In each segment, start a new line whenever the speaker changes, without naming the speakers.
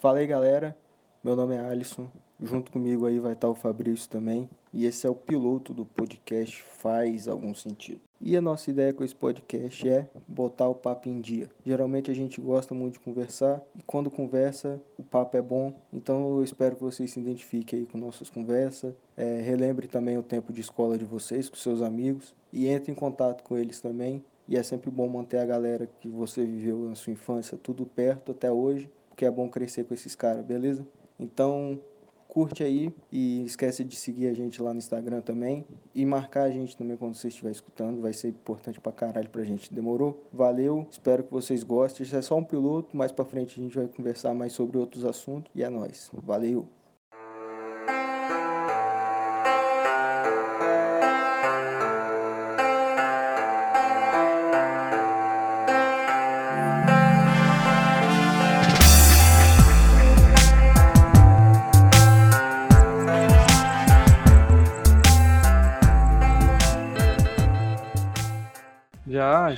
Fala aí, galera. Meu nome é Alisson. Junto comigo aí vai estar o Fabrício também. E esse é o piloto do podcast Faz Algum Sentido. E a nossa ideia com esse podcast é botar o papo em dia. Geralmente a gente gosta muito de conversar e quando conversa o papo é bom. Então eu espero que vocês se identifiquem aí com nossas conversas. É, relembre também o tempo de escola de vocês com seus amigos e entre em contato com eles também. E é sempre bom manter a galera que você viveu na sua infância tudo perto até hoje, porque é bom crescer com esses caras, beleza? Então, curte aí e esquece de seguir a gente lá no Instagram também e marcar a gente também quando você estiver escutando, vai ser importante pra caralho pra gente. Demorou? Valeu, espero que vocês gostem. Isso é só um piloto, mais pra frente a gente vai conversar mais sobre outros assuntos e é nóis. Valeu!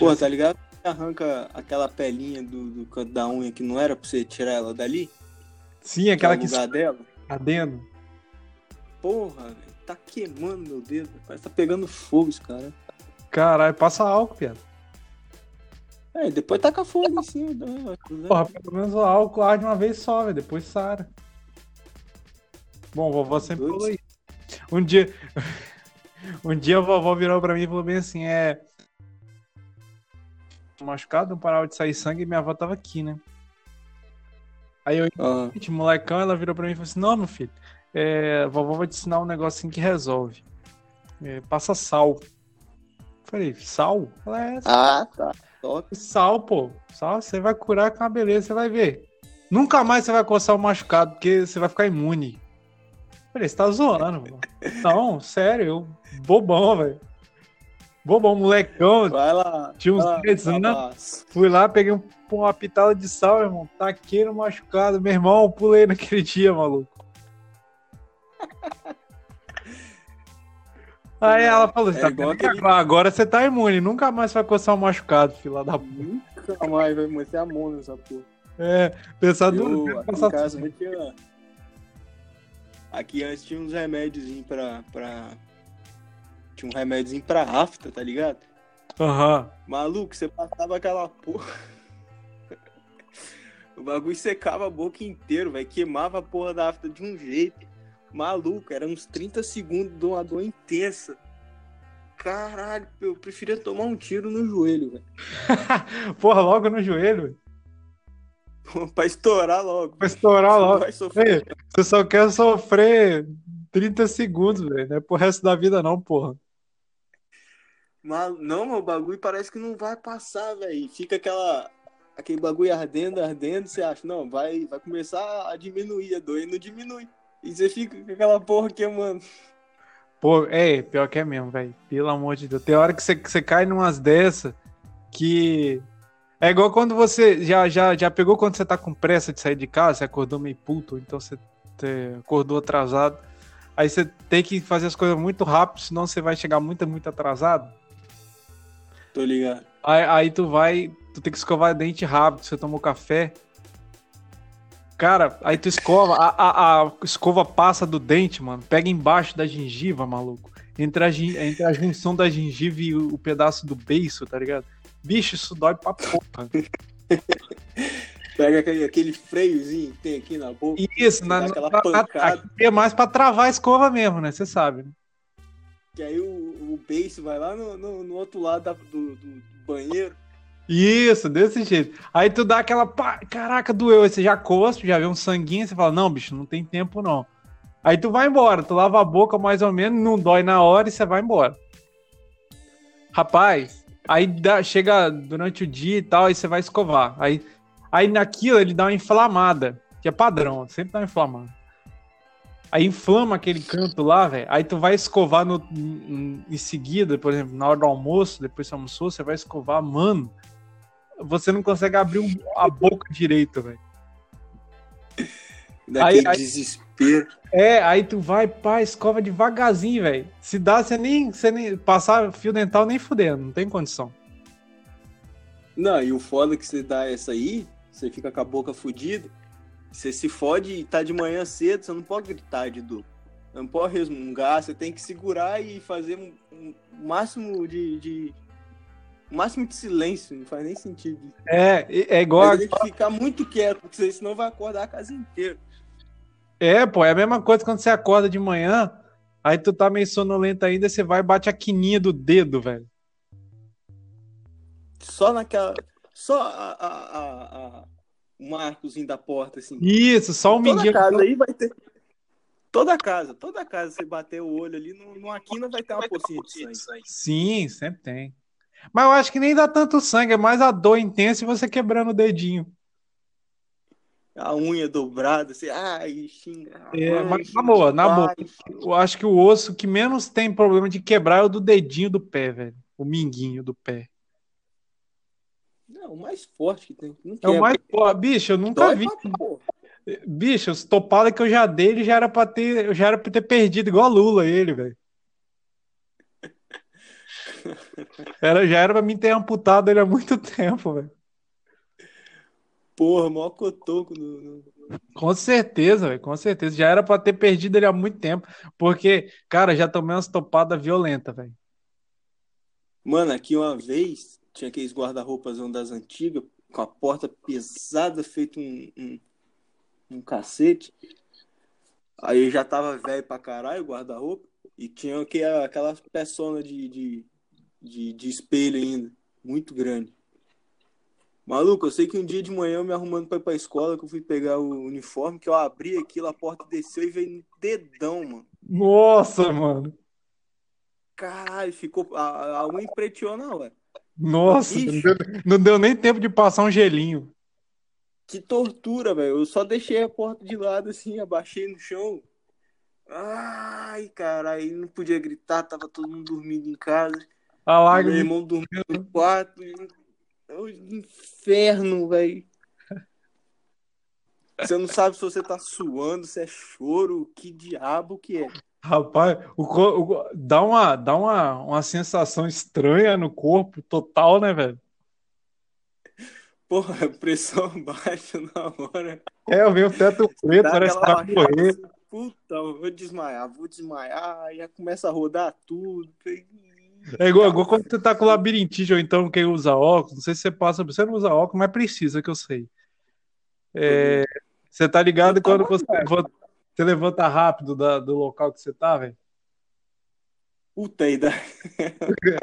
Pô, tá ligado? Arranca aquela pelinha do, do canto da unha que não era pra você tirar ela dali?
Sim, aquela que
dela?
adendo.
Porra, velho, tá queimando meu dedo. Parece que tá pegando fogo esse cara.
Caralho, passa álcool, piada.
É, depois taca fogo em cima. né?
Porra, pelo menos o álcool arde uma vez só, velho. Depois sara. Bom, vovó sempre falou isso. Um dia. um dia a vovó virou pra mim e falou bem assim: é. Machucado, não parava de sair sangue e minha avó tava aqui, né? Aí eu, gente, molecão, ela virou pra mim e falou assim: Não, meu filho, é, a vovó vai te ensinar um negocinho que resolve. É, passa sal. Falei, sal? Ela é
ah, tá. Top.
Sal, pô. Sal, você vai curar com a beleza, você vai ver. Nunca mais você vai coçar o machucado, porque você vai ficar imune. Falei, você tá zoando, mano. Não, sério, eu. Bobão, velho. Bobão, molecão.
Vai lá.
Tinha uns
vai lá,
10 anos.
abraço.
Fui lá, peguei um- uma pitada de sal, irmão. Taquei no machucado. Meu irmão, pulei naquele dia, maluco. Aí ela falou
É
tá
aquele-
agora- agora você tá imune, nunca mais vai coçar o machucado, filha da puta.
Nunca mais vai manter a mão nessa porra.
É, pensar vezes
aqui
passar
em casa, eu tinha... Aqui antes tinha uns remédiozinhos pra, pra... Tinha um remédiozinho pra afta, tá ligado?
Aham.
Maluco, você passava aquela porra. o bagulho secava a boca inteiro, velho. Queimava a porra da afta de um jeito. Maluco, era uns 30 segundos de uma dor intensa. Caralho, eu preferia tomar um tiro no joelho, velho.
Porra, logo no joelho,
pra estourar logo.
Pra estourar logo. Ei, Você só quer sofrer 30 segundos, velho. Não é pro resto da vida, não, porra.
Mal... Não, mas o bagulho parece que não vai passar, velho. Fica aquela. Aquele bagulho ardendo, ardendo, você acha, não, vai, vai começar a diminuir a dor e não diminui. E você fica com aquela porra queimando.
Pô, é, pior que é mesmo, velho. Pelo amor de Deus. Tem hora que você, que você cai numas dessas que. É igual quando você já, já, já pegou quando você tá com pressa de sair de casa, você acordou meio puto, então você acordou atrasado. Aí você tem que fazer as coisas muito rápido, senão você vai chegar muito, muito atrasado.
Tô ligado.
Aí, aí tu vai, tu tem que escovar dente rápido, você tomou café. Cara, aí tu escova, a, a, a escova passa do dente, mano, pega embaixo da gengiva, maluco. Entre a, entre a junção da gengiva e o, o pedaço do beiço, tá ligado? Bicho, isso dói pra porra.
Pega aquele, aquele freiozinho que tem aqui na boca.
Isso, na- na-
pancada.
aqui é mais pra travar a escova mesmo, né? Você sabe, né?
Que aí o, o beiço vai lá no, no, no outro lado da- do, do banheiro.
Isso, desse jeito. Aí tu dá aquela. pá, caraca, doeu. Aí você já cospe, já vê um sanguinho, você fala, não, bicho, não tem tempo não. Aí tu vai embora, tu lava a boca mais ou menos, não dói na hora e você vai embora. Rapaz, aí dá- chega durante o dia e tal, aí você vai escovar. Aí, aí naquilo ele dá uma inflamada, que é padrão, sempre dá uma inflamada. Aí inflama aquele canto lá, velho. Aí tu vai escovar no, em, seguida, por exemplo, na hora do almoço, depois que você almoçou, você vai escovar, mano. Você não consegue abrir a boca direito, velho.
Daquele
aí-
desespero.
É, aí tu vai, pá, escova devagarzinho, velho. Se dá, você nem, você nem. Passar fio dental nem fudendo, não tem condição.
Não, e o foda é que você dá essa aí, você fica com a boca fudida. Você se fode e tá de manhã cedo, você não pode gritar de dor. Não pode resmungar, você tem que segurar e fazer um, um máximo de, de o máximo de silêncio, não faz nem sentido.
É, é igual.
Mas tem que ficar muito quieto, porque senão vai acordar a casa inteira.
É, pô, é a mesma coisa quando você acorda de manhã, aí tu tá meio sonolento ainda, você vai e bate a quininha do dedo, velho.
Só naquela. Só a, a, a, a o marcozinho da porta, assim.
Isso, só o
Toda
mindinho.
casa aí vai ter. Toda casa, toda casa, você bater o olho ali, numa quina vai ter uma pocinha de sangue.
Sim, sempre tem. Mas eu acho que nem dá tanto sangue, é mais a dor intensa e você quebrando o dedinho.
A unha dobrada, assim, ai, xinga.
É, mas na boa, na boa. Eu acho que o osso que menos tem problema de quebrar é o do dedinho do pé, velho. O minguinho do pé.
Não, o mais forte que tem. Não
É o mais. Pô, bicho, eu nunca
Dói
vi.
pra.
Bicho, os topadas que eu já dei, ele já era pra ter, eu já era pra ter perdido, igual a Lula, ele, velho. Era, já era pra mim ter amputado ele há muito tempo, velho.
Porra, maior cotoco no, no-
Com certeza, velho, com certeza. Já era pra ter perdido ele há muito tempo. Porque, cara, já tomei umas topadas violentas, velho.
Mano, aqui uma vez tinha aqueles guarda-roupas das antigas, com a porta pesada, feito um, um, um cacete. Aí já tava velho pra caralho o guarda-roupa. E tinha aqui aquelas peçonas de, de, de, de espelho ainda, muito grande. Maluco, eu sei que um dia de manhã eu me arrumando pra ir pra escola, que eu fui pegar o uniforme, que eu abri aquilo, a porta desceu e veio no dedão, mano.
Nossa, mano.
Caralho, ficou. A, a unha empreteou na hora.
Nossa, não deu, não deu nem tempo de passar um gelinho.
Que tortura, velho. Eu só deixei a porta de lado assim, abaixei no chão. Ai, cara, aí não podia gritar, tava todo mundo dormindo em casa.
A
Meu
lágrima.
irmão dormindo no quarto. O inferno, velho. Você não sabe se você tá suando, se é choro, que diabo que é.
Rapaz, o, o dá uma, dá uma, uma sensação estranha no corpo total, né, velho?
Porra, pressão baixa na hora.
É, eu vi o teto preto,
Dá
parece que morrer.
baixada, assim, Puta, eu vou desmaiar, vou desmaiar, já começa a rodar tudo.
É igual, igual quando você tá com labirintite, ou então quem usa óculos, não sei se você passa, você não usa óculos, mas precisa, que eu sei. É, você tá ligado
Eu
quando você levanta, você levanta rápido da- do local que você tá, velho?
Puta, aí dá.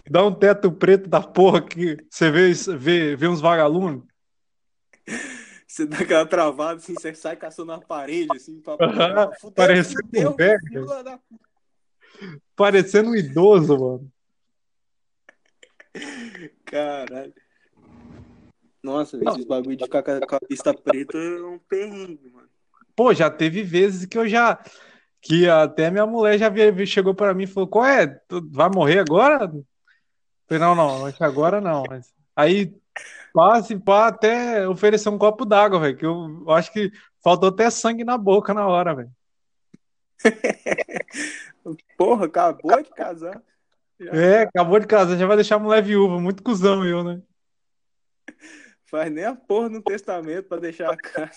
Dá um teto preto da porra que você vê, vê, vê uns vagalumes.
Você dá aquela travada, assim, você sai caçando na parede, assim, pra... Fudeu,
parecendo
fudeu,
um velho.
da-
Parecendo um idoso, mano.
Caralho. Nossa, esses bagulho de ficar com a com a vista preta é um perrengue, mano.
Pô, já teve vezes que eu já. Que até minha mulher já veio- chegou pra mim e falou: Qual é? Tu vai morrer agora? Eu Falei, não, não, acho que agora não. Mas... Aí passa e pá, até oferecer um copo d'água, velho. Que eu acho que faltou até sangue na boca na hora, velho.
Porra, acabou de casar. Já
É, acabou de casar, já vai deixar a mulher viúva. Muito cuzão eu, né?
Faz nem a porra no testamento pra deixar a casa.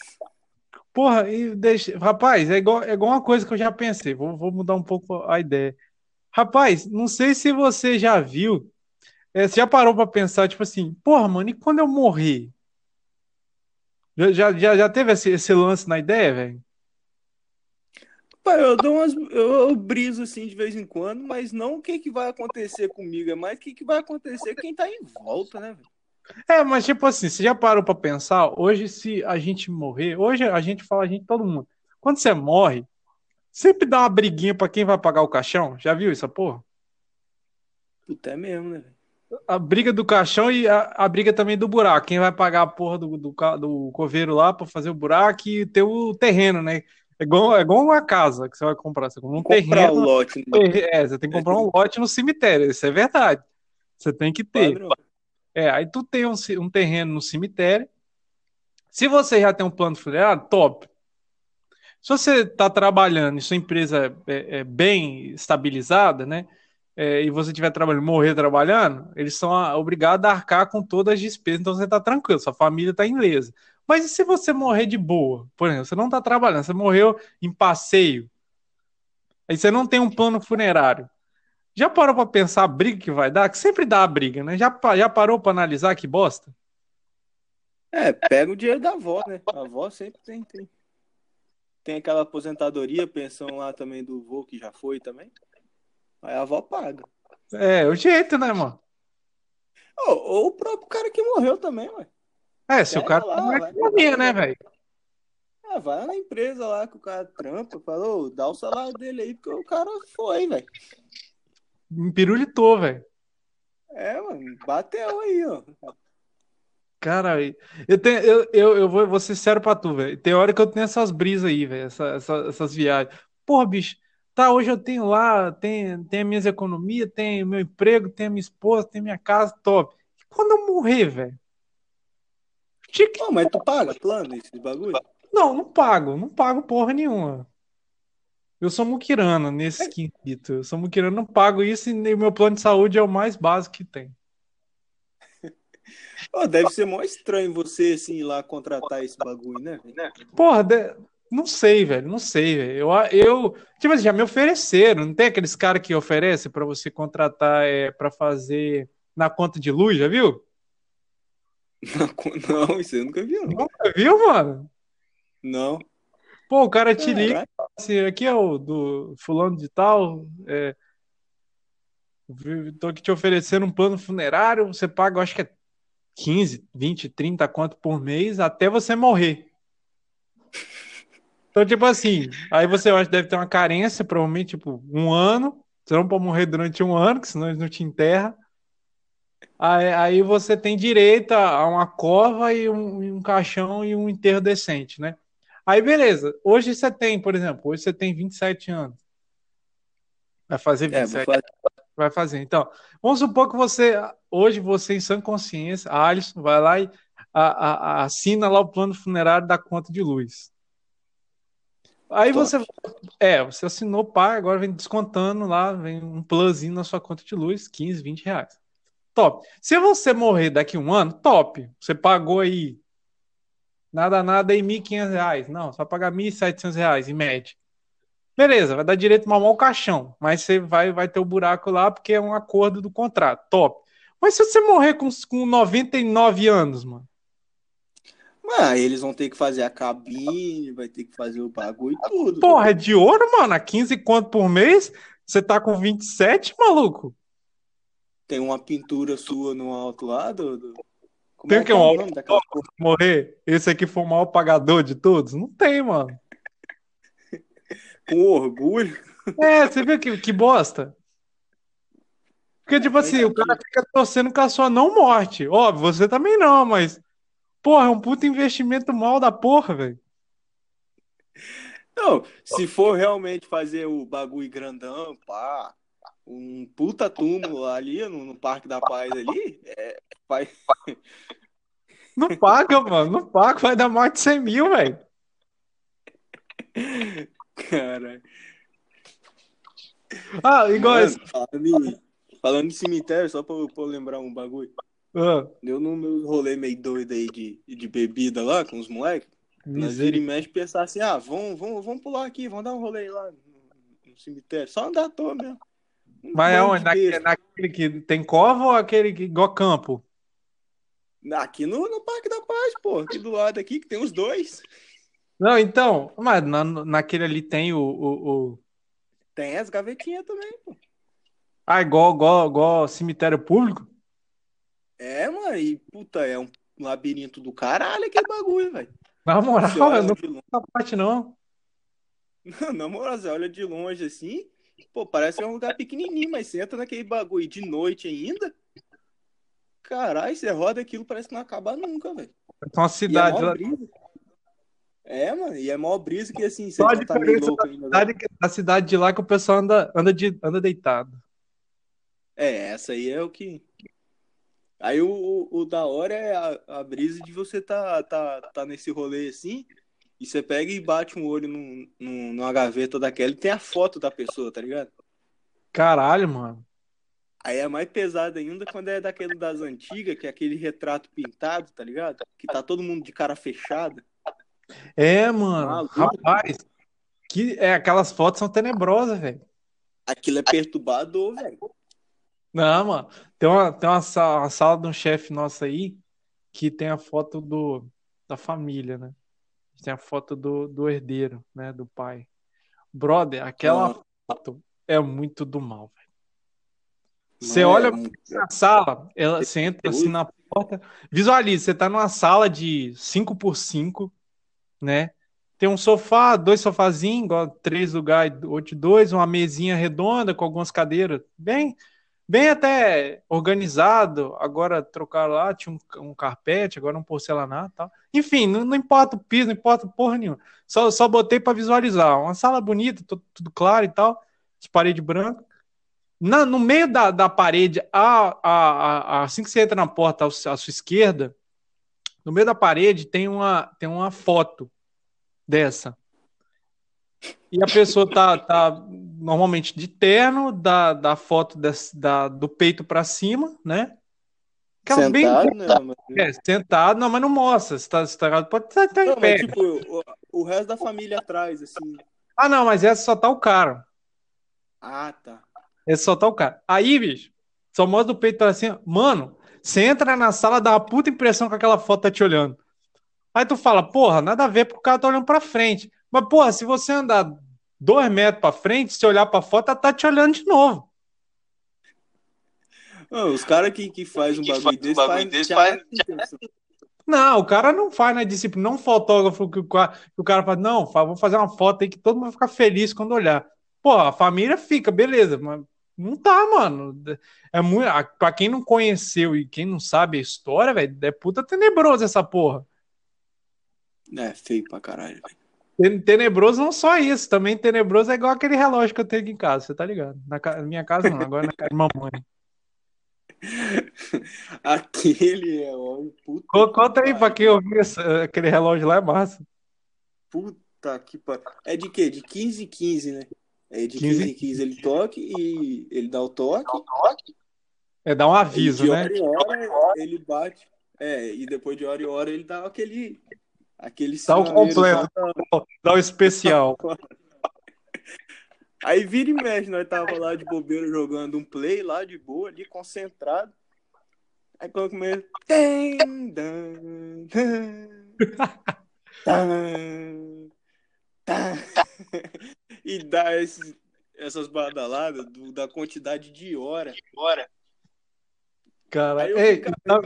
Porra, e deixa. Rapaz, é igual, é igual uma coisa que eu já pensei. Vou, vou mudar um pouco a ideia. Rapaz, não sei se você já viu. é, você já parou pra pensar, tipo assim, porra, mano, e quando eu morrer? Já, já, já, teve esse, esse lance na ideia, velho?
Pá, eu dou umas. Eu, eu briso assim de vez em quando, mas não o que, que vai acontecer comigo, é mais o que, que vai acontecer quem tá em volta, né, velho?
É, mas tipo assim, você já parou pra pensar? Hoje, se a gente morrer, hoje a gente fala, a gente, todo mundo. Quando você morre, sempre dá uma briguinha pra quem vai pagar o caixão. Já viu essa porra?
Puta, é mesmo, né?
A briga do caixão e a, a briga também do buraco. Quem vai pagar a porra do, do, do coveiro lá pra fazer o buraco e ter o terreno, né? É igual, é igual uma casa que você vai comprar. Você compra um
Comprar
terreno.
lote, né?
É, você tem que comprar um lote no cemitério. Isso é verdade. Você tem que ter.
Padrão.
É, aí tu tem um, um terreno no cemitério. Se você já tem um plano funerário, top. Se você está trabalhando e sua empresa é, é bem estabilizada, né? é, e você estiver trabalhando, morrer trabalhando, eles são ah, obrigados a arcar com todas as despesas, então você está tranquilo, sua família está ilesa. Mas e se você morrer de boa? Por exemplo, você não tá trabalhando, você morreu em passeio. Aí você não tem um plano funerário. Já parou pra pensar a briga que vai dar? Que sempre dá a briga, né? Já, já parou pra analisar que bosta?
É, pega o dinheiro da avó, né? A avó sempre tem, tem. Tem aquela aposentadoria, pensão lá também do vô que já foi também. Aí a avó paga.
É, o jeito, né, mano?
Ou, ou o próprio cara que morreu também, ué.
É, se o
Pega
cara
lá,
tá
vai.
mais morrer, né, velho?
Ah, vai na empresa lá que o cara trampa, falou, dá o salário dele aí, porque o cara foi, velho.
Empirulitou, velho.
É, mano, bateu aí, ó.
Cara, eu, tenho, eu, eu, eu vou, vou ser sério pra tu, velho. Tem hora que eu tenho essas brisas aí, velho. Essa, essa- essas viagens. Porra, bicho, tá, hoje eu tenho lá, tem, tem as minhas economias, tem meu emprego, tem a minha esposa, tem minha casa, top. E quando eu morrer, velho? Que-
Pô, mas tu paga plano esses bagulho?
Não, não pago, não pago porra nenhuma. Eu sou muquirana nesse quesito. Eu sou muquirana, não pago isso e meu plano de saúde é o mais básico que tem.
Pô, deve ser mó estranho você, assim, ir lá contratar esse bagulho, né?
Porra, de- não sei, velho, não sei, velho. Eu, eu, tipo assim, já me ofereceram, não tem aqueles caras que oferecem pra você contratar é, para fazer na conta de luz, já viu?
Não, isso eu nunca vi, não.
Nunca viu, mano?
Não.
Pô, o cara te liga,
Caralho.
assim, aqui é o do fulano de tal, é, tô aqui te oferecendo um plano funerário, você paga, acho que é 15, 20, 30 quanto por mês até você morrer. Então, tipo assim, aí você eu acho que deve ter uma carência, provavelmente, tipo, um ano. Você não pode morrer durante um ano, que senão eles não te enterram. Aí, aí você tem direito a uma cova e um, e um caixão e um enterro decente, né? Aí, beleza. Hoje você tem, por exemplo, hoje você tem 27 anos. Vai fazer
É,
27
vou fazer.
vai fazer. Então, vamos supor que você, hoje, você em sã consciência, a Alisson, vai lá e a- a- a- assina lá o plano funerário da conta de luz. Aí
Top.
você, é, você assinou, pá, agora vem descontando lá, vem um plusinho na sua conta de luz, 15, 20 reais. Top. Se você morrer daqui a um ano, top. Você pagou aí, nada, nada, aí 1.500 reais. Não, vai pagar 1.700 reais, em média. Beleza, vai dar direito a mamar o caixão, mas você vai, vai ter o buraco lá porque é um acordo do contrato. Top. Mas se você morrer com, com 99 anos, mano?
Mas aí eles vão ter que fazer a cabine, vai ter que fazer o bagulho e tudo.
Porra, é de ouro, mano? A 15 quanto por mês? Você tá com 27, maluco?
Tem uma pintura sua no alto lá do. do- Como
Tem
é
que
é
um alto-
daquela?
Morrer? Esse aqui foi o maior pagador de todos? Não tem, mano.
Com orgulho.
É, você viu que, que bosta? Porque, tipo
Faz
assim, o cara fica torcendo com a sua não morte. Óbvio, você também não, mas. Porra, é um puta investimento mal da porra, velho.
Não, se for realmente fazer o bagulho grandão, pá, um puta túmulo ali no, no Parque da Paz ali, é, vai.
Não paga, mano. Não paga, vai dar mais de 100 mil, velho.
Cara.
Ah, igual
Mano,
esse.
falando, em, falando em cemitério, só pra, eu- pra eu lembrar um bagulho.
Ah,
Deu no meu rolê meio doido aí de, de bebida lá com os moleques. Nós vira e
miséria.
mexe pensar assim, ah, vamos, vamos, vamos pular aqui, vamos dar um rolê lá no, no cemitério. Só andar à toa mesmo.
Mas
bando
aonde?
de
Naquele, naquele que tem cova ou aquele que igual campo?
Aqui no, no Parque da Paz, pô. Aqui do lado aqui, que tem os dois.
Não, então, mas na, naquele ali tem o, o, o-
Tem as gavetinhas também, pô.
Ah, igual, igual, igual cemitério público?
É, mano, e puta, é um labirinto do caralho aquele bagulho, velho.
Na moral, eu não essa parte não.
Na moral, você olha de longe assim, pô, parece que é um lugar pequenininho, mas você entra naquele bagulho de noite ainda. Caralho, você roda aquilo, parece que não acaba nunca, velho.
Tem uma
é
cidade
mó
lá.
brisa. É, mano, e é mó brisa que assim, você
a
tá meio louco ainda. né?
cidade, da cidade de lá que o pessoal anda, anda, de, anda deitado.
É, essa aí é o que. Aí o, o, o da hora é a, a brisa de você tá, tá, tá nesse rolê assim, e você pega e bate um olho num, num, numa gaveta daquela e tem a foto da pessoa, tá ligado?
Caralho, mano.
Aí é mais pesado ainda quando é daquele das antigas, que é aquele retrato pintado, tá ligado? Que tá todo mundo de cara fechada.
É, mano.
Maluco.
Rapaz, que, é, aquelas fotos são tenebrosas, velho.
Aquilo é perturbador, velho.
Não, mano. Tem uma, tem uma, sa- uma sala de um chefe nosso aí que tem a foto do, da família, né? Tem a foto do, do herdeiro, né? Do pai. Brother, aquela
Ah.
foto é muito do mal, velho. Você
Não,
olha
é
na sala, ela, você entra assim na porta, visualiza, você tá numa sala de 5 por 5 né? Tem um sofá, dois sofazinhos, igual três lugares, outro dois, uma mesinha redonda com algumas cadeiras, bem, bem até organizado. Agora trocaram lá, tinha um, um carpete, agora um porcelanato tal. Enfim, não, não importa o piso, não importa porra nenhuma. Só, só botei para visualizar. Uma sala bonita, tudo, tudo claro e tal, de parede branca. Na, no meio da, da parede, a, a, a- assim que você entra na porta à sua esquerda, no meio da parede tem uma, tem uma foto dessa. E a pessoa tá, tá normalmente de terno, da, da foto desse- da, do peito para cima, né? Aquela bem
Sentado, né? Mas...
é, sentado, não, mas não mostra. Se tá, se tá, pode estar tá em
Não,
pé.
mas tipo, o, o resto da família atrás, assim.
Ah, não, mas essa só tá o cara.
Ah, tá.
Esse só tá o cara. Aí, bicho, só mostra o peito para cima. Mano, você entra na sala, dá uma puta impressão que aquela foto tá te olhando. Aí tu fala, porra, nada a ver porque o cara tá olhando pra frente. Mas, porra, se você andar dois metros pra frente, se olhar pra foto, ela tá te olhando de novo.
Não, os caras que, que faz um
Que
bagulho
faz um
desse,
bagulho desse faz-.
Não, o cara não faz na disciplina, não um fotógrafo que o cara, que o cara fala, não, vou fazer uma foto aí que todo mundo vai ficar feliz quando olhar. Pô, a família fica, beleza, mas não tá, mano. É muito, pra quem não conheceu e quem não sabe a história, velho, é puta tenebroso essa porra.
É, feio pra caralho. velho.
Ten- Tenebroso não só isso, também tenebroso é igual aquele relógio que eu tenho aqui em casa, você tá ligado? Na, na minha casa não, agora na casa de mamãe.
Aquele ó, puta
Conta aí pra quem ouviu esse- aquele relógio lá, é massa.
Puta que pariu. É de quê? De 15 em 15, né? É de
15
15 em 15 ele toca e ele dá o toque.
É dar um aviso,
de
né?
hora em hora ele bate. É, e depois de hora em hora ele dá aquele. Aquele
Dá o completo.
tá?
Dá o especial.
Aí vira e mexe, nós tava lá de bobeira jogando um play lá de boa, ali concentrado. Aí quando começa. Tem, dan, dan, dan, dan. E dá esses, essas badaladas do- da quantidade de hora.
Bora.
Cara,
Aí eu
ei, então,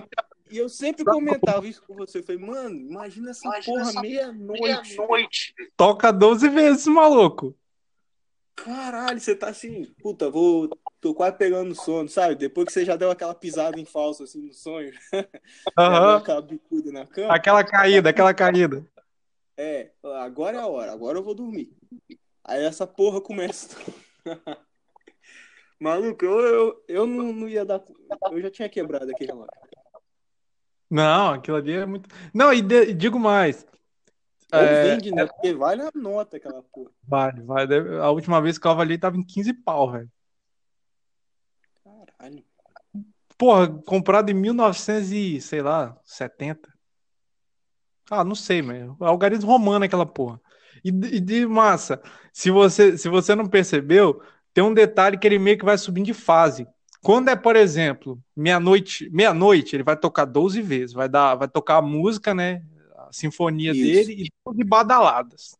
E eu sempre comentava isso com você. Eu falei, mano, imagina essa
Imagina
porra meia-noite.
Meia-noite.
toca 12 vezes, maluco.
Caralho, você tá assim, puta, vou. Tô quase pegando sono, sabe? Depois que você já deu aquela pisada em falso, assim, no sonho,
Aham.
aquela bicuda na cama.
Aquela caída, aquela caída.
É, agora é a hora, agora eu vou dormir. Aí essa porra começa. Maluco, eu, eu, eu não, não ia dar. Eu já tinha quebrado aquele relógio.
Não, aquilo ali é muito. Não, e de- digo mais.
Ou
É,
vende, né? Porque vale a nota aquela porra.
Vale, vale. A última vez que eu avaliei tava em 15 pau, velho.
Caralho.
Porra, comprado em 1900 e, sei lá, 70. Ah, não sei, mas algarismo romano aquela porra. E, de- e de massa, se você, se você não percebeu, tem um detalhe que ele meio que vai subindo de fase. Quando é, por exemplo, meia-noite, meia-noite, ele vai tocar 12 vezes, vai dar, vai tocar a música, né, a sinfonia
Isso.
dele e 12 badaladas.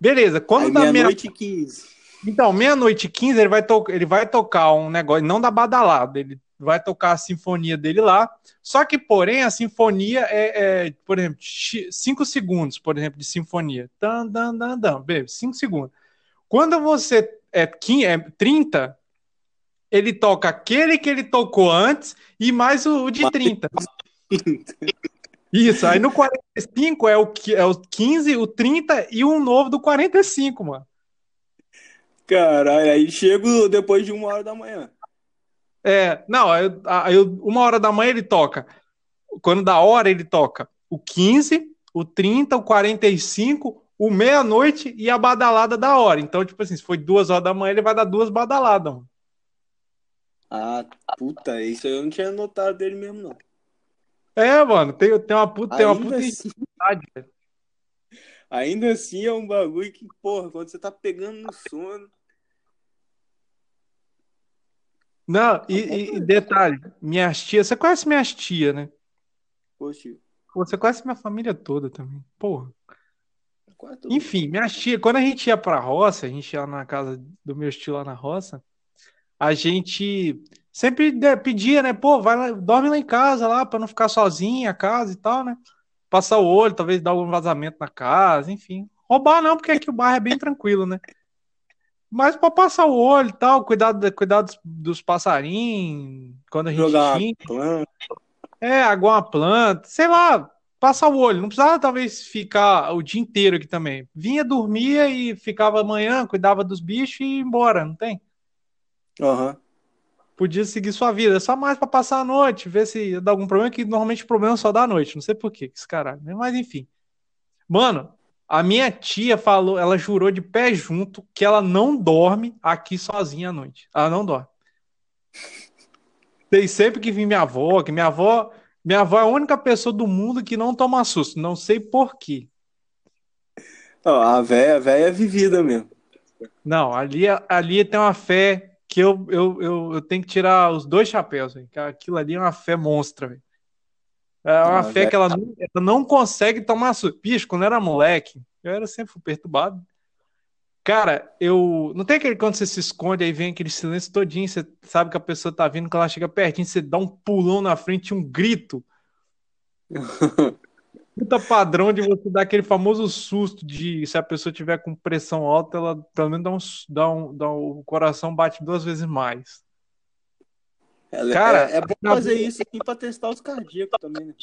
Beleza, quando
Aí
dá meia
meia-noite e 15.
então, meia-noite e 15, ele vai, to ele vai tocar um negócio, não da badalada, ele vai tocar a sinfonia dele lá. Só que, porém, a sinfonia é, é, por exemplo, 5 segundos, por exemplo, de sinfonia. Dan, dan, dan, dan, 5 segundos. Quando você é, 15, é 30, ele toca aquele que ele tocou antes e mais o, o de 30. Isso, aí no 45 é o, é o 15, o 30 e um novo do 45, mano.
Caralho, aí chego depois de uma hora da manhã.
É, não, aí, aí uma hora da manhã ele toca. Quando dá hora, ele toca o 15, o 30, o 45, o meia-noite e a badalada da hora. Então, tipo assim, se foi duas horas da manhã, ele vai dar duas badaladas, mano.
Ah, puta, isso eu não tinha notado dele mesmo, não.
É, mano, tem, tem uma puta, tem uma
Ainda
puta
assim, ainda assim é um bagulho que, porra, quando você tá pegando no sono.
Não, e, e- e detalhe, minhas tias, você conhece minhas tias, né?
Poxa,
Você conhece minha família toda também. Porra. Enfim, minhas tias, quando a gente ia pra roça, a gente ia na casa do meu tio lá na roça, a gente sempre de- pedia, né? Pô, vai lá, dorme lá em casa lá, pra não ficar sozinha a casa e tal, né? Passar o olho, talvez dar algum vazamento na casa, enfim. Roubar não, porque aqui o bairro é bem tranquilo, né? Mas pra passar o olho e tal, cuidar, da- cuidar dos, dos passarinhos, quando a gente
Jogar planta.
É, aguar uma planta, sei lá, passar o olho. Não precisava talvez ficar o dia inteiro aqui também. Vinha, dormia e ficava amanhã, cuidava dos bichos e ia embora, não tem?
Aham.
Podia seguir sua vida, só mais pra passar a noite, ver se dá algum problema, que normalmente o problema só dá à noite. Não sei por que esse caralho. né? Mas enfim. Mano, a minha tia falou, ela jurou de pé junto que ela não dorme aqui sozinha à noite. Ela não dorme. Tem sempre que vir minha avó, que minha avó, minha avó é a única pessoa do mundo que não toma susto. Não sei por quê.
A véia, a véia é vivida mesmo.
Não, ali, ali tem uma fé que eu, eu, eu, eu tenho que tirar os dois chapéus, que Aquilo ali é uma fé monstra, velho. É uma
Ah,
fé
velho.
que ela não, ela não consegue tomar. Bicho, quando eu era moleque, eu era sempre perturbado. Cara, eu. Não tem aquele quando você se esconde, aí vem aquele silêncio todinho, você sabe que a pessoa tá vindo, quando ela chega pertinho, você dá um pulão na frente um grito. Puta padrão de você dar aquele famoso susto de se a pessoa tiver com pressão alta, ela pelo menos dá um, dá um, dá um- o coração bate duas vezes mais.
Ela-
Cara,
é, é bom
na-
fazer isso aqui pra testar os cardíacos também, né?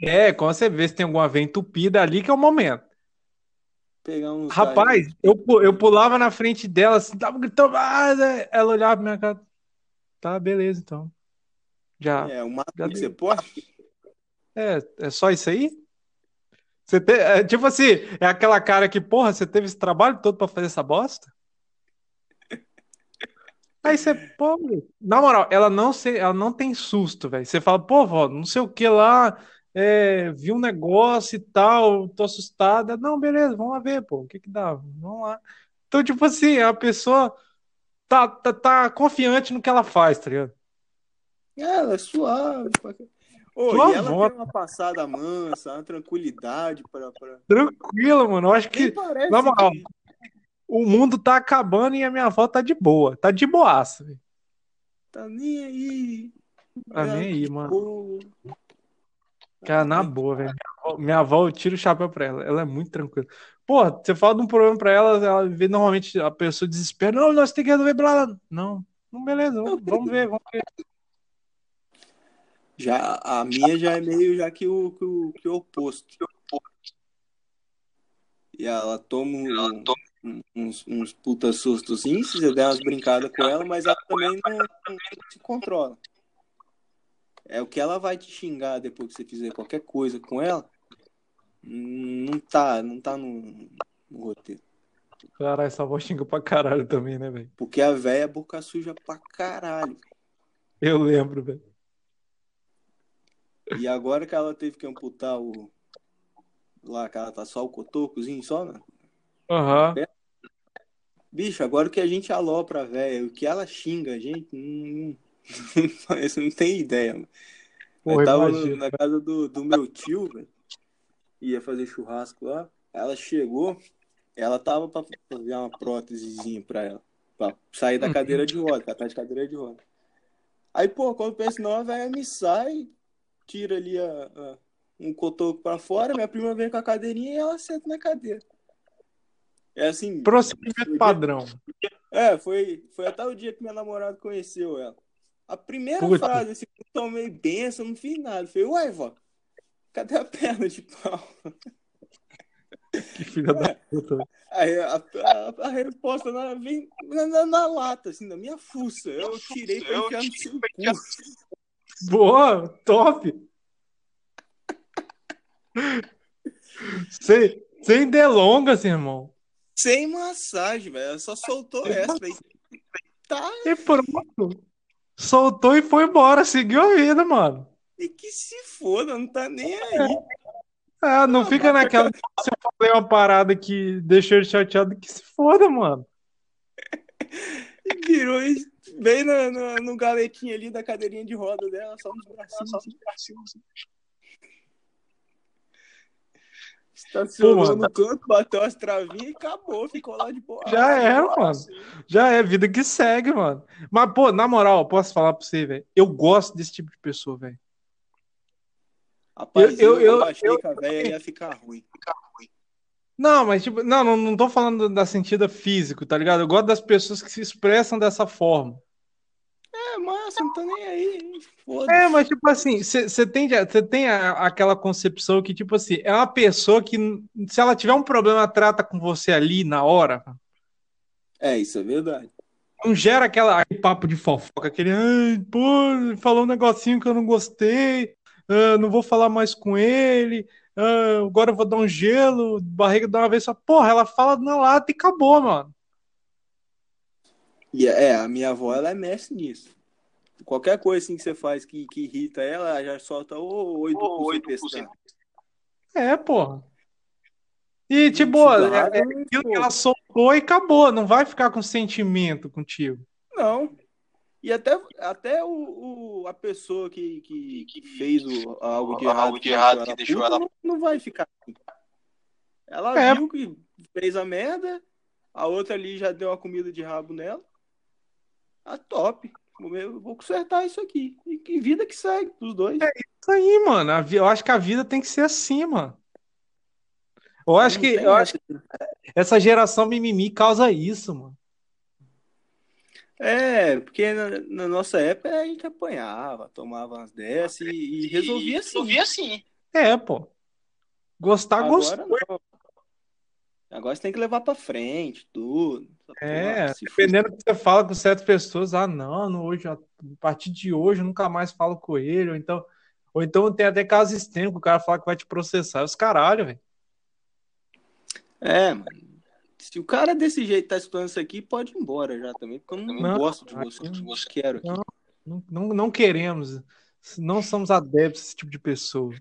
É, quando você vê se tem alguma veia entupida ali que é o momento.
Pegar
Rapaz, eu, eu pulava na frente dela, assim, tava gritando, ah, né? ela olhava pra minha cara. Tá, beleza, então. Já.
É, o máximo que você pode.
É, é só isso aí? Você te- é, tipo assim, é aquela cara que, porra, você teve esse trabalho todo pra fazer essa bosta? Aí você, pô, na moral, ela não, se, ela não tem susto, velho. Você fala, pô, vó, não sei o que lá, é, vi um negócio e tal, tô assustada. Não, beleza, vamos lá ver, pô, o que que dá? Vamos lá. Então, tipo assim, a pessoa tá, tá, tá confiante no que ela faz, tá ligado?
É, ela é suave.
Tua
e ela
avó-
tem uma passada mansa, uma tranquilidade pra. pra...
Tranquilo, mano. Eu acho
Nem
que, na moral,
que
o mundo tá acabando e a minha avó tá de boa, tá de boaça,
tá nem aí.
Tá nem aí,
de
mano.
boa.
Cara, na boa, velho. Minha avó- Minha avó, eu tiro o chapéu pra ela. Ela é muito tranquila. Pô, você fala de um problema pra ela, ela vê normalmente a pessoa desespera. Não, nós temos que resolver pra ela. Não, não, beleza, vamos ver, vamos ver.
Já, a minha já é meio já que o, que o, que o oposto. E ela toma, um- um- uns, uns puta sustos sim, se você der umas brincadas com ela, mas ela também não, não se controla. É o que ela vai te xingar depois que você fizer qualquer coisa com ela. Não tá, não tá no, no roteiro.
Caralho, essa avó xinga pra caralho também, né, velho?
Porque a véia é boca suja pra caralho.
Eu lembro, velho.
E agora que ela teve que amputar o. Lá, que ela tá só o cotocozinho, só, né?
Aham.
Bicho, agora que a gente alopra véia, o que ela xinga a gente, não, não, você não tem ideia. Mano.
Porra,
Eu tava na casa do, do meu tio, velho, ia fazer churrasco lá. Ela chegou, ela tava pra fazer uma prótesezinha pra ela, pra sair da
Uhum.
cadeira de roda, ela tá de cadeira de roda. Aí, pô, quando eu penso, não, a véia me sai, tira ali a, a- um cotoco pra fora, minha prima vem com a cadeirinha e ela senta na cadeira. É assim.
Procedimento padrão.
É, foi, foi até o dia que meu namorado conheceu ela. A primeira
Puta.
frase, assim, eu tomei benção, não fiz nada. Falei, uai, vó, cadê a perna de pau?
Que filha da puta.
Aí a, a, a resposta na, vem na, na- na lata, assim, na minha fuça. Eu tirei pra enfiar no seu cu.
Boa, top. Sem, sem delongas, irmão.
Sem massagem, velho. Só soltou essa. Falei, tá,
E pronto. soltou e foi embora, seguiu a vida, mano.
E que se foda, não tá nem aí.
É, não fica naquela. Se eu falei uma parada que deixou ele chateado, que se foda, mano.
E virou bem no, no, no galetinho ali da cadeirinha de roda dela, só nos bracinhos. Só nos bracinhos. Estacionou
Pô, mano.
no canto, bateu as travinhas e acabou, ficou lá de boa.
Já era, mano. Já é vida que segue, mano. Mas, pô, na moral, posso falar pra você, velho? Eu gosto desse tipo de pessoa, velho.
Rapaz,
Eu-
eu,
eu-
eu, achei
eu-
que a velha ia ficar ruim.
Não, mas tipo, não, não, não tô falando da sentido físico, tá ligado? Eu gosto das pessoas que se expressam dessa forma.
É, massa, não tá nem aí.
É, mas tipo assim, você tem, você tem a- aquela concepção que, tipo assim, é uma pessoa que, se ela tiver um problema, trata com você ali na hora.
É, isso é verdade.
Não gera aquela, aquele papo de fofoca, aquele, pô, falou um negocinho que eu não gostei, ah, não vou falar mais com ele, ah, agora eu vou dar um gelo, barriga dá uma vez só. Porra, ela fala na lata e acabou, mano.
E é, a minha avó, ela é mestre nisso. Qualquer coisa assim que você faz que, que irrita ela, ela já solta ô, oi do
Ô,
cu sem testar.
É, porra. E, tipo, é, é aquilo que ela soltou e acabou, não vai ficar com sentimento contigo.
Não. E até, até o, o- a pessoa que, que, que fez o, algo de
Algo
errado,
de errado que deixou
puta,
ela-
Não, não vai ficar assim. Ela
É.
viu que fez a merda, a outra ali já deu uma comida de rabo nela. A top. Eu vou consertar isso aqui. E que vida que segue dos dois.
Isso aí, mano. Eu acho que a vida tem que ser assim, mano. Eu acho que, eu acho que essa geração mimimi causa isso, mano.
É, porque na, na nossa época a gente apanhava, tomava umas dessas e, e resolvia assim.
Resolvia assim.
É, pô. Gostar, gostou.
Agora não. Agora você tem que levar pra frente, tudo.
É,
se
dependendo do que você fala com certas pessoas, ah, não, não, hoje, a partir de hoje eu nunca mais falo com ele, ou então, ou então tem até casos extremos que o cara fala que vai te processar, os caralho, velho.
É, mano. Se o cara desse jeito tá estudando isso aqui, pode ir embora já também, porque eu não,
Não,
gosto de você, não quero aqui.
Não. Não, não, queremos, não somos adeptos desse tipo de pessoa.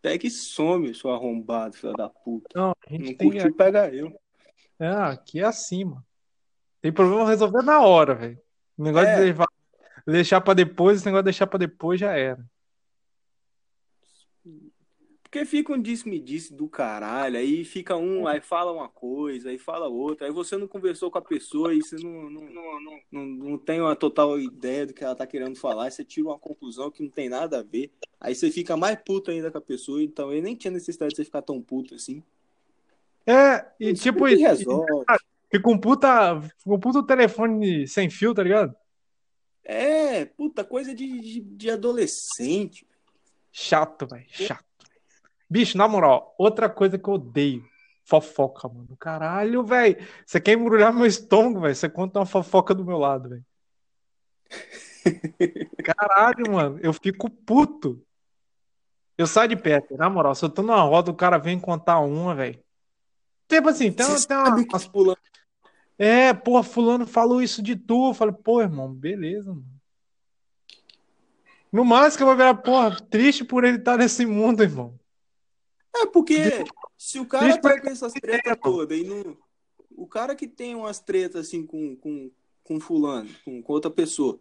Pega e some, seu arrombado, filho da puta.
Não, a gente
Não
tem.
curtiu, pega eu.
É, aqui é assim, mano. Tem problema resolver na hora, velho. O negócio
É.
de levar- deixar pra depois, esse negócio de deixar pra depois já era.
Porque fica um disse-me-disse do caralho, aí fica um, aí fala uma coisa, aí fala outra, aí você não conversou com a pessoa e você não, não, não, não, não, tem uma total ideia do que ela tá querendo falar, aí você tira uma conclusão que não tem nada a ver, aí você fica mais puto ainda com a pessoa, então ele nem tinha necessidade de você ficar tão puto assim.
É, e tipo,
que
e-
resolve.
fica um puta, um puta telefone sem fio, tá ligado?
É, puta, coisa de, de, de adolescente.
Chato, velho, chato. Bicho, na moral, outra coisa que eu odeio. Fofoca, mano. Caralho, velho. Você quer embrulhar meu estômago, velho? Você conta uma fofoca do meu lado, velho. Caralho, mano. Eu fico puto. Eu saio de perto, na moral. Se eu tô numa roda, o cara vem contar uma, velho. Tipo assim, tem,
Você
tem uma,
pulando
É, porra, fulano falou isso de tu. Eu falei, pô, irmão, beleza, mano. No máximo que eu vou virar, porra, triste por ele estar nesse mundo, irmão.
É, porque se o cara tá com essas tretas todas e não. O cara que tem umas tretas assim com, com, com fulano, com, com outra pessoa,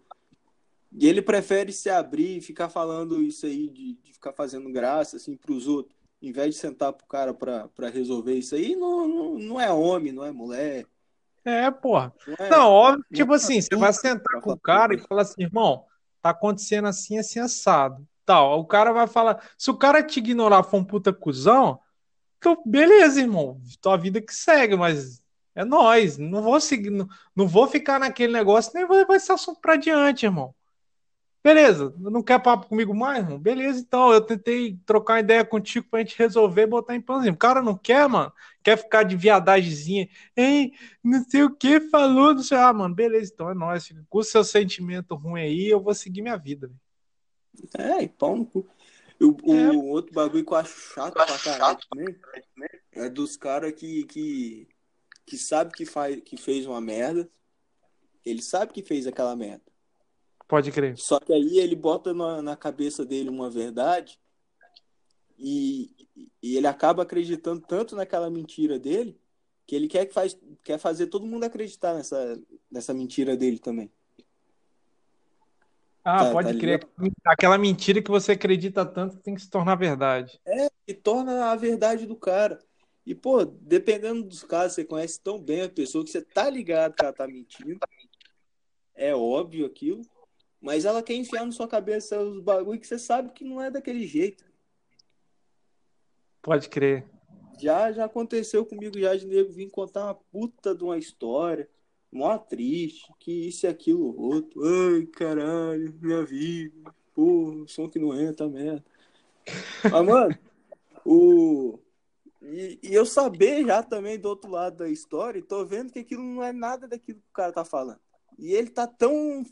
e ele prefere se abrir e ficar falando isso aí, de, de ficar fazendo graça assim pros outros, em vez de sentar pro cara pra, pra resolver isso aí, não, não, não é homem, não é mulher.
É, porra.
Não, é,
Não, óbvio, tipo assim, você vai sentar com o cara e falar assim, irmão, tá acontecendo assim, assim, assado. Tal. O cara vai falar, se o cara te ignorar for um puta cuzão, então beleza, irmão, tua vida que segue, mas é nóis, não vou seguir, não, não vou ficar naquele negócio, nem vai, vai ser assunto pra diante, irmão. Beleza, não quer papo comigo mais, irmão? Beleza, então, eu tentei trocar ideia contigo pra gente resolver e botar em pãozinho. O cara não quer, mano, quer ficar de viadagemzinha, hein, não sei o que falou, não sei, ah, mano, beleza, então é nóis, com o seu sentimento ruim aí, eu vou seguir minha vida. velho.
É, e pau no cu. O, o
É.
outro bagulho que eu acho chato
Eu
pra
acho
caralho
chato
também é dos caras que, que, que sabe que, faz, que fez uma merda. Ele sabe que fez aquela merda.
Pode crer.
Só que aí ele bota na, na cabeça dele uma verdade e, e ele acaba acreditando tanto naquela mentira dele que ele quer, que faz, quer fazer todo mundo acreditar nessa, nessa mentira dele também.
Ah,
Tá-
pode
tá
crer. Aquela mentira que você acredita tanto que tem que se tornar verdade.
E torna a verdade do cara. E, pô, dependendo dos casos, você conhece tão bem a pessoa que você tá ligado que ela tá mentindo. É óbvio aquilo. Mas ela quer enfiar na sua cabeça os bagulho que você sabe que não é daquele jeito.
Pode crer.
Já, já aconteceu comigo já de nego vir contar uma puta de uma história, mó triste, que isso e aquilo outro. Ai, caralho, minha vida. Porra, som que não entra, merda. Mas, mano, o. E, e eu saber já também do outro lado da história, e tô vendo que aquilo não é nada daquilo que o cara tá falando. E ele tá tão.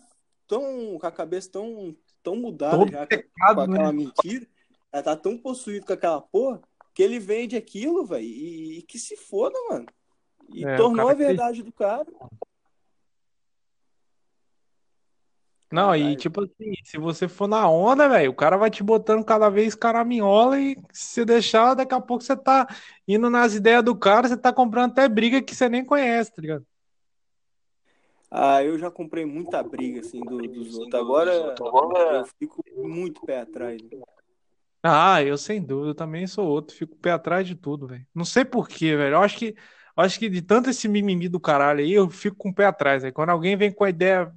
tão. com a cabeça tão. tão mudada
Todo
já com
pecado,
aquela
né?
mentira. Ela tá tão possuído com aquela porra que ele vende aquilo, velho, e, e que se foda, mano. E
É,
tornou a verdade do cara.
Não, e tipo assim, se você for na onda, velho, o cara vai te botando cada vez caraminhola e se você deixar, daqui a pouco você tá indo nas ideias do cara, você tá comprando até briga que você nem conhece, tá ligado?
Ah, eu já comprei muita briga, assim, do- dos outros. Agora eu fico muito pé atrás. né?
Ah, eu sem dúvida, eu também sou outro, fico pé atrás de tudo, velho. Não sei por quê, velho. Eu acho que, eu acho que de tanto esse mimimi do caralho aí, eu fico com o pé atrás, velho. Quando alguém vem com a ideia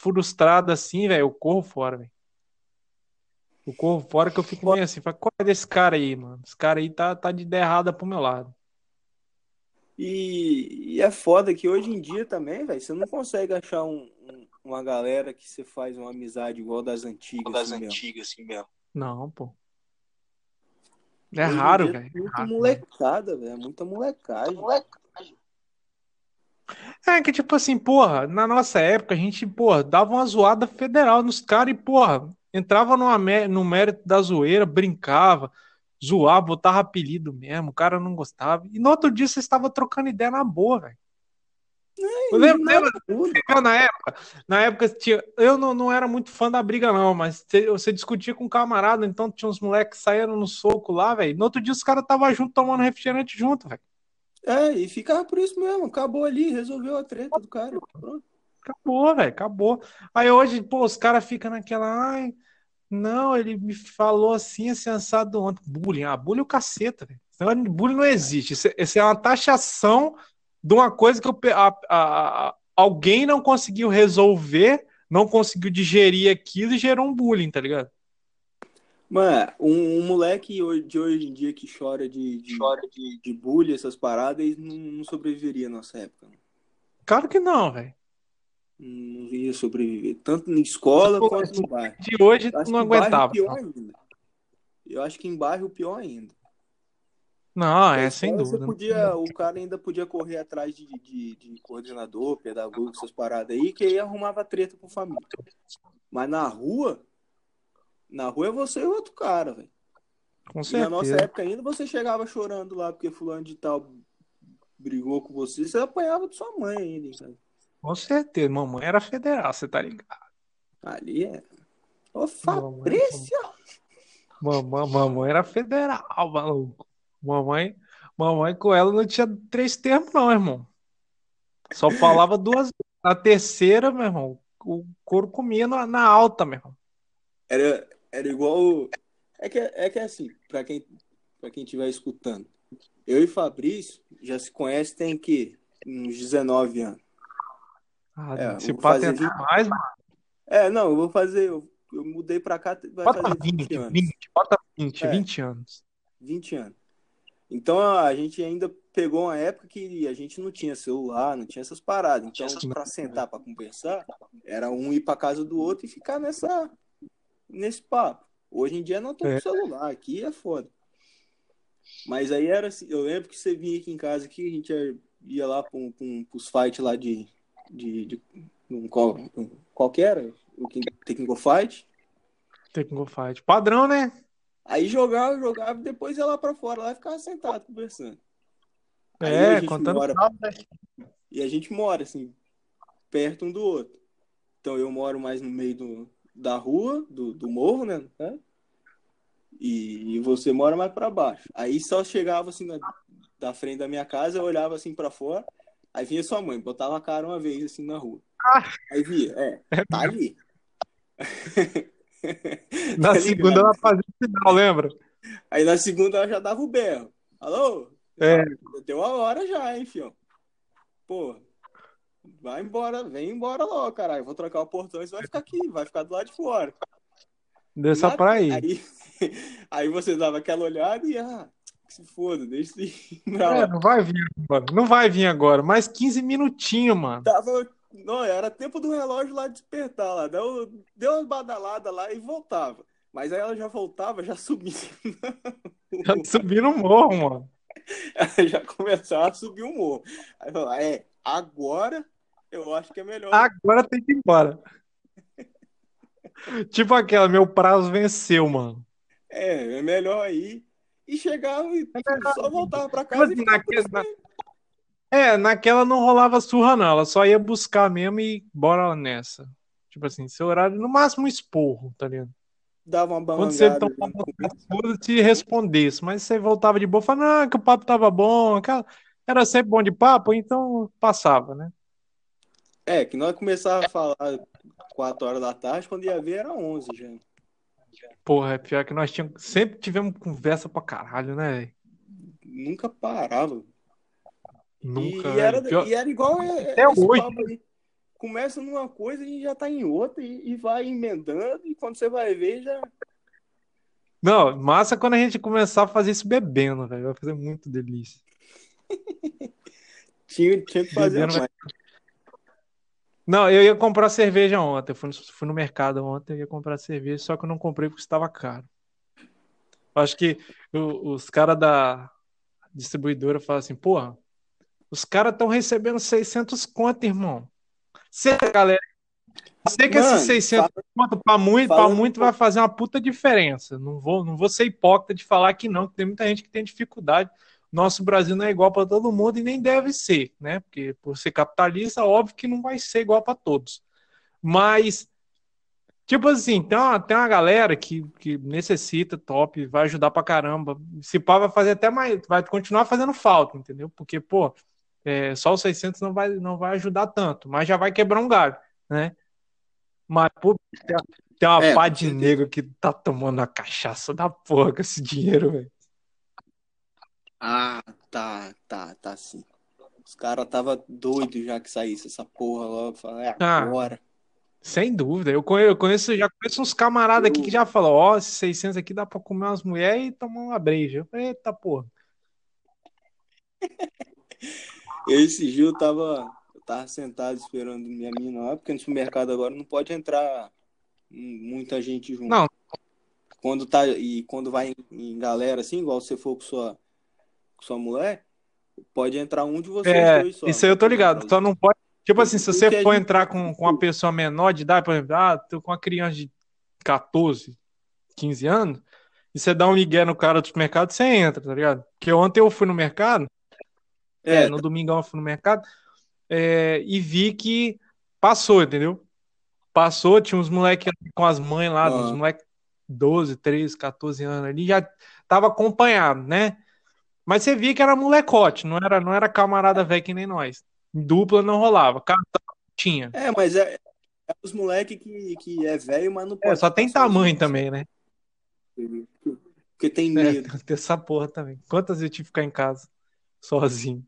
frustrada assim, velho, eu corro fora, velho. Eu corro fora que eu fico meio assim, falo, qual é desse cara aí, mano? Esse cara aí tá, tá de ideia errada pro meu lado.
E, e é foda que hoje em dia também, velho, você não consegue achar um- um- uma galera que você faz uma amizade igual das antigas.
das
assim mesmo.
antigas, assim mesmo.
Não, pô. É
Hoje
raro, velho.
É muita
raro,
molecada, velho. É muita molecagem.
É que, tipo assim, porra, na nossa época a gente, porra, dava uma zoada federal nos caras e, porra, entrava mé- no mérito da zoeira, brincava, zoava, botava apelido mesmo, o cara não gostava. E no outro dia você estava trocando ideia na boa, velho. Eu lembro, lembra- eu, na época, na época tinha, eu não, não era muito fã da briga, não, mas você, você discutia com um camarada, então tinha uns moleques saindo no soco lá, velho. No outro dia os caras estavam junto tomando refrigerante junto, velho.
É, e ficava por isso mesmo. Acabou ali, resolveu a treta do cara. Pronto.
Acabou, velho, acabou. Aí hoje, pô, os caras ficam naquela, ai, não, ele me falou assim, assim, assado ontem. Bullying, ah, bullying é o caceta, velho. Bullying não existe. Isso, é- isso é uma taxação de uma coisa que eu a- a- alguém não conseguiu resolver, não conseguiu digerir aquilo e gerou um bullying, tá ligado?
Mano, um, um moleque de hoje em dia que chora de, de,
Chora
de, de bullying, essas paradas, não, não sobreviveria na nossa época. Não.
Claro que não, velho.
Não ia sobreviver. Tanto na escola
Pô,
quanto no bairro.
De hoje tu não aguentava.
pior ainda. Eu acho que em bairro pior ainda.
Não, é sem dúvida.
Podia, o cara ainda podia correr atrás de, de, de coordenador, pedagogo, essas paradas aí, que aí arrumava treta com família. Mas na rua, na rua é você e outro cara, velho.
Com
E na nossa
certeza.
época ainda você chegava chorando lá porque fulano de tal brigou com você, você apanhava de sua mãe ainda, cara.
Com certeza. Mamãe era federal, você tá ligado?
Ali é. Ô, Fabrício!
Mamãe, mamãe era federal, maluco. Mamãe, mamãe com ela não tinha três termos, não, irmão. Só falava duas. Na terceira, meu irmão, o couro comia na, na alta, meu irmão.
Era, era igual. É que é que é assim, pra quem, pra quem estiver escutando. Eu e Fabrício já se conhece tem que uns 19 anos.
Ah,
É,
se pá
fazer
mais, mano,
É, não, eu vou fazer. Eu, eu mudei pra cá, vai
bota
fazer
20,
20 anos.
20, bota 20,
É.
20 anos.
20 anos. Então a gente ainda pegou uma época que a gente não tinha celular, não tinha essas paradas. Então, pra sentar pra conversar, era um ir pra casa do outro e ficar nessa nesse papo. Hoje em dia não tem
É.
celular, aqui é foda. Mas aí era assim, eu lembro que você vinha aqui em casa que a gente ia- ia lá pra um, pros fights lá de, de, de um, qual, um, qual que era? O Technical Fight.
Technical Fight. Padrão, né?
Aí jogava, jogava e depois ia lá pra fora lá e ficava sentado conversando. Aí
É, contando
mora-
né?
E a gente mora, assim, perto um do outro. Então eu moro mais no meio do, da rua, do, do morro, né? E, e você mora mais para baixo. Aí só chegava assim na, da frente da minha casa, eu olhava assim para fora, aí vinha sua mãe, botava a cara uma vez assim na rua.
Ah.
Aí via, é, tá ali.
Na
Tá
segunda ela fazia o sinal, lembra?
Aí na segunda ela já dava o berro. Alô?
É.
Deu a hora já, hein, fião? Pô, vai embora, vem embora logo, caralho. Vou trocar o portão e você vai ficar aqui, vai ficar do lado de fora.
Dessa
Nada-
pra aí.
Aí, aí você dava aquela olhada e, ah, se foda, deixa isso ir
É, não vai vir agora. Não vai vir agora. Mais 15 minutinhos, mano.
Tava, não, era tempo do relógio lá despertar lá. Deu, deu uma badalada lá e voltava. Mas aí ela já voltava, já subia.
Já subindo o morro, mano.
Ela já começava a subir o morro. Aí falou, é, agora eu acho que é melhor.
Agora tem que ir embora. Tipo aquela, meu prazo venceu, mano.
É, é melhor aí. E chegava e
melhor.
só voltava pra
Tipo
casa
assim,
ficava
naquele-
por isso
É, naquela não rolava surra, não. Ela só ia buscar mesmo e bora nessa. Tipo assim, seu horário, no máximo um esporro, tá ligado?
dava uma
Quando você tomava foda se respondesse, mas você voltava de boa, falando, ah, que o papo tava bom, aquela... era sempre bom de papo, então passava, né?
É, que nós começava a falar 4 horas da tarde, quando ia ver era 11 já.
Porra, é pior que nós tínhamos, sempre tivemos conversa pra caralho, né? velho?
Nunca parava.
Nunca,
e,
velho.
era,
Pior-
e era igual é,
Até
esse
hoje.
papo aí. Começa numa coisa e já tá em outra e, e vai emendando e quando você vai ver já.
Não, massa quando a gente começar a fazer isso bebendo, velho. Vai fazer muito delícia.
Tinha, tinha que fazer
Bebendo
mais.
Não, eu ia comprar cerveja ontem. Eu fui no, fui no mercado ontem, eu ia comprar cerveja, só que eu não comprei porque estava caro. Eu Acho que o- os caras da distribuidora falam assim, porra, os caras estão recebendo 600 conto, irmão. Sei, galera, sei que
Mano,
esses 600 conto pra muito, pra muito vai fazer uma puta diferença. Não vou, não vou ser hipócrita de falar que não, que tem muita gente que tem dificuldade. Nosso Brasil não é igual para todo mundo e nem deve ser, né? Porque por ser capitalista, óbvio que não vai ser igual para todos. Mas, tipo assim, tem uma, tem uma galera que, que necessita, top, vai ajudar pra caramba. Se pá, vai fazer até mais, vai continuar fazendo falta, entendeu? Porque, pô, é, só os 600 não vai, não vai ajudar tanto, mas já vai quebrar um galho, né? Mas, pô, tem, tem uma
É,
pá de negro que tá tomando a cachaça da porra com esse dinheiro, velho.
Ah, tá, tá, tá sim. Os caras tava doido já que saísse essa porra logo. Falei, é
Ah.
agora.
Sem dúvida. Eu conheço, já conheço uns camaradas aqui que já falam, ó, esses 600 aqui dá pra comer umas mulheres e tomar uma breja. Eu falei, Eita porra.
Esse eu tava, eu tava sentado esperando minha mina lá, porque no supermercado agora não pode entrar muita gente junto.
Não.
Quando tá, e quando vai em, em galera assim, igual você for com sua, com sua mulher, pode entrar um de vocês
É,
dois só.
isso aí eu tô ligado. Só não pode. Tipo assim, se você for entrar com, com uma pessoa menor de idade, por exemplo, ah, tô com uma criança de 14, 15 anos, e você dá um migué no cara do supermercado, você entra, tá ligado? Porque ontem eu fui no mercado, é,
É,
no domingão eu fui no mercado, é, e vi que passou, entendeu? Passou, tinha uns moleques com as mães lá,
Ah.
uns moleques 12, 13, 14 anos ali, já tava acompanhado, né? Mas você via que era molecote, não era, não era camarada velho que nem nós. Dupla não rolava, casal tinha.
é, mas é, é os moleque que, que é velho, mas não
É,
pode
só
ficar
tem tamanho
sozinho,
também, né?
assim, Porque tem
É,
medo.
tem essa porra também. Quantas eu tive que ficar em casa sozinho?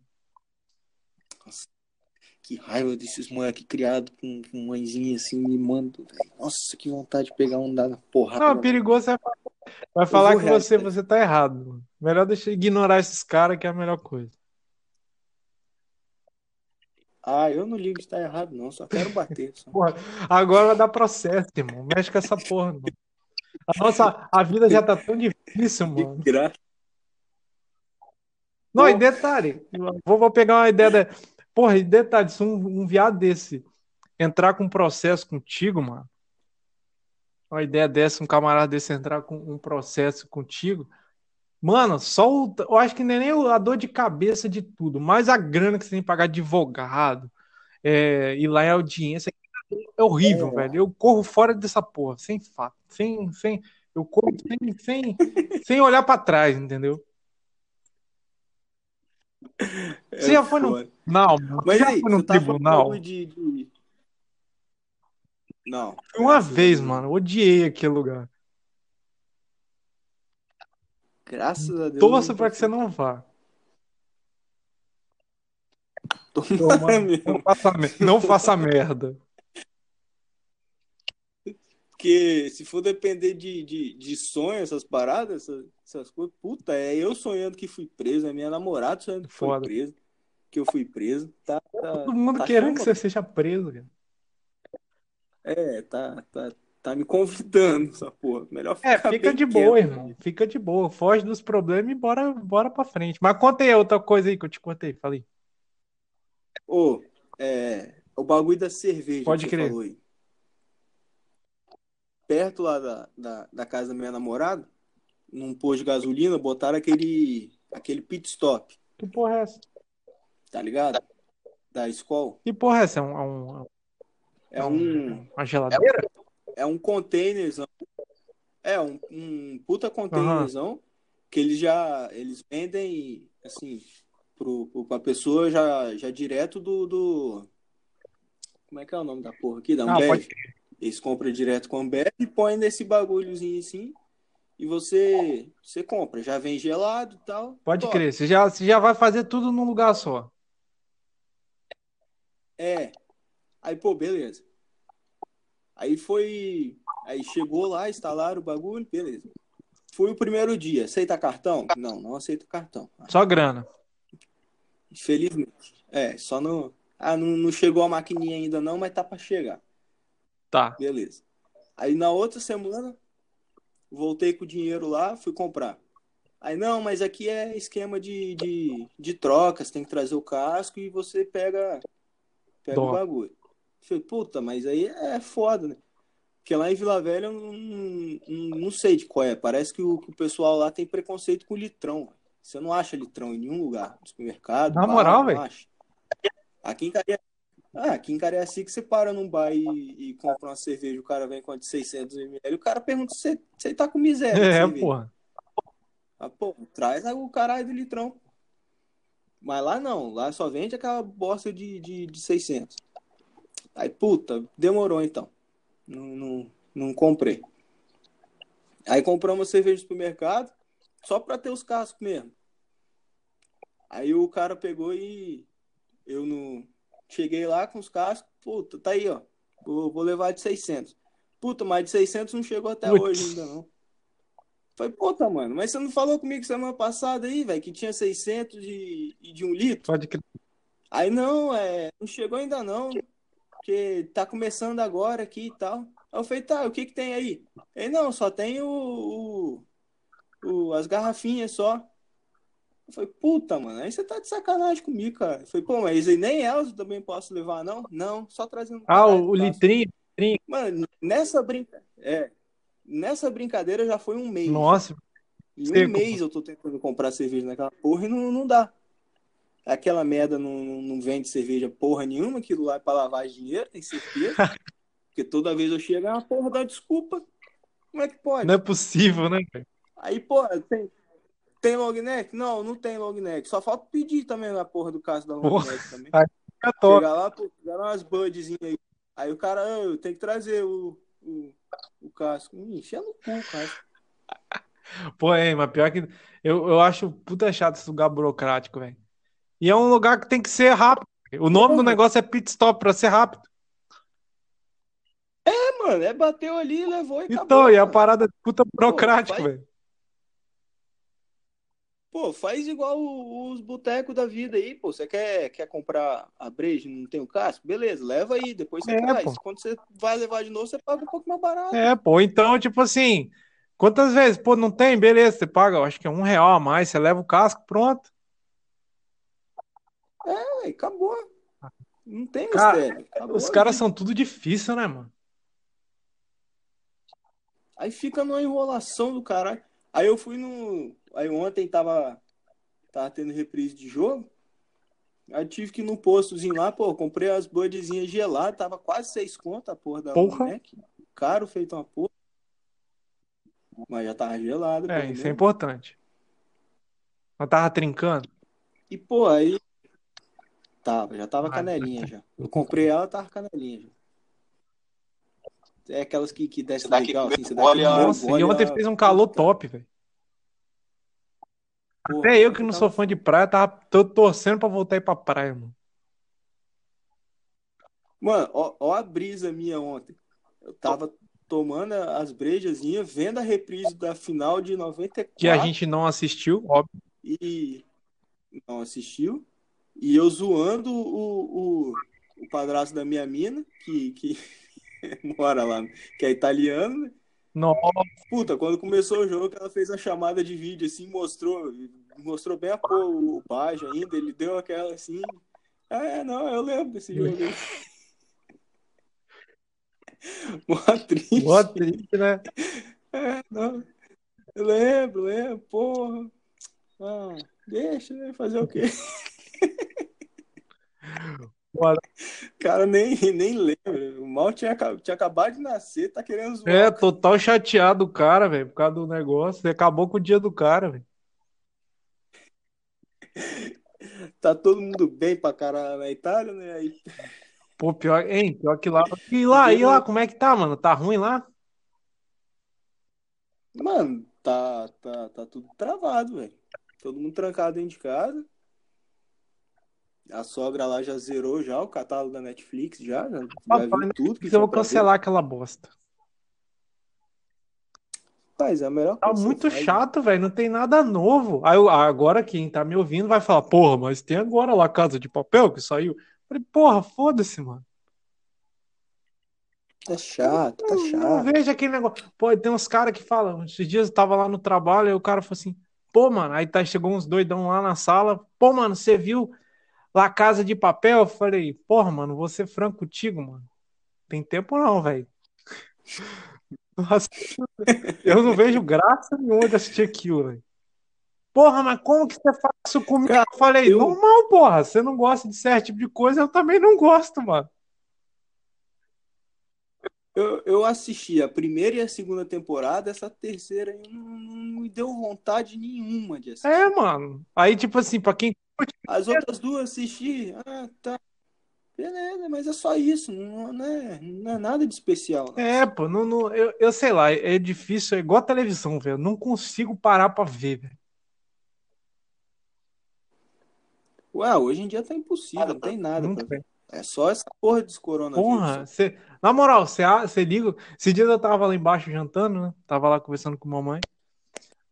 Que raiva desses moleque criado com, com mãezinha assim, me manda, velho. Nossa, que vontade de pegar um da porrada.
Não, perigoso é vai falar que você, você tá errado. mano. Melhor deixar ignorar esses caras que é a melhor coisa.
Ah, eu não ligo de estar errado, não. Só quero bater. Só.
Porra, agora dar processo, irmão. Mexe com essa porra. A nossa a vida já tá tão difícil, mano.
graça.
Não, e detalhe, vou, vou pegar uma ideia da. Porra, e detalhe, se um, um viado desse entrar com um processo contigo, mano. Uma ideia dessa, um camarada desse entrar com um processo contigo. Mano, só o. Eu acho que nem, nem a dor de cabeça de tudo, mas a grana que você tem que pagar de advogado, é, ir lá em audiência. é horrível,
É.
velho. Eu corro fora dessa porra, sem fato, sem, sem, eu corro sem, sem, sem olhar pra trás, entendeu? Você
É
já foi no mano?
Mas
Você já
aí,
foi no
você tá
tribunal?
bagulho de, de- Não.
Uma vez, mano. Odiei aquele lugar.
Graças a Deus.
Torça
eu
pra que você não vá.
Mesmo.
Não faça, não faça merda.
Porque se for depender de, de, de sonho, essas paradas, essas, essas coisas, puta, é eu sonhando que fui preso, é minha namorada sonhando que foi
Foda.
preso, que eu fui preso. Tá, tá,
Todo mundo
tá
querendo que
chama.
você seja preso, cara.
É, tá, tá, tá me convidando essa porra. Melhor
É, fica de
quieto.
boa, irmão. Fica de boa. Foge dos problemas e bora, bora pra frente. Mas conta aí outra coisa aí que eu te contei. Falei.
Ô, é, o bagulho da cerveja
Pode crer.
falou aí. Perto lá da, da, da casa da minha namorada, num posto de gasolina, botaram aquele, aquele pit stop,
Que porra é essa?
tá ligado? Da escola.
Que porra é essa? É um, é um-
É um,
uma geladeira?
é um containerzão. É, um, um puta containerzão que eles já eles vendem assim pro, pro, pra pessoa já, já direto do, do. Como é que é o nome da porra aqui? Da
Ah,
Ambev.
pode
Eles compram direto com a Ambev e põem nesse bagulhozinho assim. E você, você compra. Já vem gelado e tal.
Pode
top.
crer. Você já, você já vai fazer tudo num lugar só.
É. Aí, pô, beleza. Aí foi. Aí chegou lá, instalaram o bagulho, beleza. Foi o primeiro dia. Aceita cartão? Não, não aceita cartão.
Só grana.
Infelizmente. É, só não. Ah, não, não chegou a maquininha ainda não, mas tá pra chegar.
Tá.
Beleza. Aí na outra semana, voltei com o dinheiro lá, fui comprar. Aí, não, mas aqui é esquema de, de, de troca, você tem que trazer o casco e você pega, pega
Dó.
o bagulho. Falei, puta, mas aí é foda, né? Porque lá em Vila Velha eu não, não, não sei de qual é. Parece que o, que o pessoal lá tem preconceito com litrão. velho. Você não acha litrão em nenhum lugar. No supermercado,
Na
bar,
moral, velho?
Aqui em Cariacica, ah, aqui em Cariacica você para num bar e, e compra uma cerveja, o cara vem com a de 600ml, o cara pergunta se você, tá com miséria.
É, porra.
Ah, pô, traz o caralho do litrão. Mas lá não, lá só vende aquela bosta de, de, de 600. Aí, puta, demorou então. Não, não, não comprei. Aí compramos uma cerveja no supermercado, só pra ter os cascos mesmo. Aí o cara pegou e eu não. Cheguei lá com os cascos, puta, tá aí, ó. Vou, vou levar de 600. Puta, mas de 600 não chegou até hoje ainda não. Falei, puta, mano, mas você não falou comigo semana passada aí, velho, que tinha 600 de, e de um litro?
Pode crer.
Aí não, é, não chegou ainda não, porque tá começando agora aqui e tal. Aí eu falei, tá, o que que tem aí? Ele, não, só tem o, o, o- as garrafinhas só. Eu falei, puta, mano, aí você tá de sacanagem comigo, cara. Eu falei, pô, mas nem elas eu também posso levar, não? Não, só trazendo.
Ah, o, o
casco.
litrinho.
Mano, nessa brinca... é, nessa brincadeira já foi um mês.
Nossa,
Em um
Seco.
mês eu tô tentando comprar cerveja naquela porra e não, não dá. Aquela merda não, não, vende cerveja porra nenhuma, aquilo lá é pra lavar dinheiro, tem certeza. Porque toda vez eu chego, é uma porra da desculpa. Como é que pode?
não é possível, né?
Aí, porra, tem, tem long neck? Não, não tem long neck. Só falta pedir também na porra do caso da long
Porra.
neck também.
Fica top.
Chegar lá, pô, pegaram umas budzinhas aí. Aí o cara, "Ah, eu tenho que trazer o, o, o casco. Enfia no cu, cara.
Pô, é, mas pior que eu, eu acho puta chato esse lugar burocrático, velho. E é um lugar que tem que ser rápido. O nome do negócio é pit stop pra ser rápido.
É, mano, é bateu ali, levou e acabou.
Então, e a
mano.
parada é puta burocrática,
faz-
velho.
Pô, faz igual os botecos da vida aí, pô. Você quer, quer comprar a breja e não tem o casco? Beleza, leva aí, depois você
É,
traz.
pô.
Quando você vai levar de novo, você paga um pouco mais barato.
É, pô, então, tipo assim, quantas vezes? Pô, não tem? Beleza, você paga, eu acho que é um real a mais, você leva o casco, pronto.
Aí, acabou. Não tem
Cara,
mistério. Acabou
Os caras são tudo difícil, né, mano?
Aí fica numa enrolação do caralho. Aí eu fui no. Aí ontem tava. Tava tendo reprise de jogo. Aí tive que ir no postozinho lá, pô, comprei as budzinhas geladas, tava quase seis conto a porra da
Porra.
Mac. Caro feito uma porra. Mas já tava gelado.
É, isso é
menos.
importante. Eu tava trincando.
E, pô, aí. Tava, já tava
Ah,
canelinha já. Eu comprei ela, tava canelinha já. É aquelas que, que desce
aquele
legal, assim, você dá
gole,
Nossa,
gole,
e ontem fez um calor
Puta,
top, velho. Até eu que não
tava
sou fã de praia, tava tô torcendo pra voltar a ir pra praia, mano.
Mano, ó, ó a brisa minha ontem. Eu tava tomando as brejazinhas, vendo a reprise da final de 94
Que a gente não assistiu, óbvio.
e não assistiu. E eu zoando o, o, o padrasto da minha mina, que, que mora lá, que é italiano, né?
Nossa,
Puta, quando começou o jogo, ela fez a chamada de vídeo assim, mostrou, mostrou bem a pôr o Baggio ainda, ele deu aquela assim. É, não, eu lembro desse jogo. Mó triste.
mó triste, né?
É, não. Eu lembro, lembro, porra. Ah, deixa, né? Fazer o quê? Cara nem, nem lembra. O mal tinha, tinha acabado de nascer, tá querendo zoar.
É, total chateado o cara, velho, por causa do negócio. Acabou com o dia do cara, velho.
Tá todo mundo bem pra caralho na Itália, né? Aí,
Pô, pior, hein? Pior que lá. E lá, e lá, como é que tá, mano? Tá ruim lá?
mano, tá, tá, tá tudo travado, velho. Todo mundo trancado dentro de casa. A sogra lá já zerou já o catálogo da Netflix, já, já, já
Papai,
viu tudo que
Eu vou
pra ver.
cancelar aquela bosta.
Mas é a melhor
Tá muito
faz,
chato, velho. Não tem nada novo. Aí agora quem tá me ouvindo vai falar, porra, mas tem agora lá Casa de Papel que saiu. Falei, porra, foda-se, mano.
Tá chato, tá chato.
vejo aquele negócio. Pô, tem uns caras que falam. Esses dias eu tava lá no trabalho e o cara falou assim: pô, mano, aí tá, chegou uns doidão lá na sala. Pô, mano, você viu lá Casa de Papel? Eu falei, porra, mano, vou ser franco contigo, mano. Tem tempo não, velho. Nossa, Eu não vejo graça nenhuma de assistir aquilo, velho. Porra, mas como que você faz isso comigo?
Cara,
eu falei,
eu-
normal, porra. Você não gosta de certo tipo de coisa, eu também não gosto, mano.
Eu, eu assisti a primeira e a segunda temporada, essa terceira aí não, não me deu vontade nenhuma de assistir.
É, mano. Aí, tipo assim, pra quem
As outras duas assisti, ah, tá. Beleza, mas é só isso, não, não é, não é nada de especial. não.
É, pô, não, não, eu, eu sei lá, é difícil, é igual a televisão, velho. Não consigo parar pra ver, velho.
Ué, hoje em dia tá impossível, não tem nada
Não tem.
É só essa porra desse coronavírus.
Porra, cê, na moral, você você liga. Esses dias eu tava lá embaixo jantando, né? Tava lá conversando com mamãe.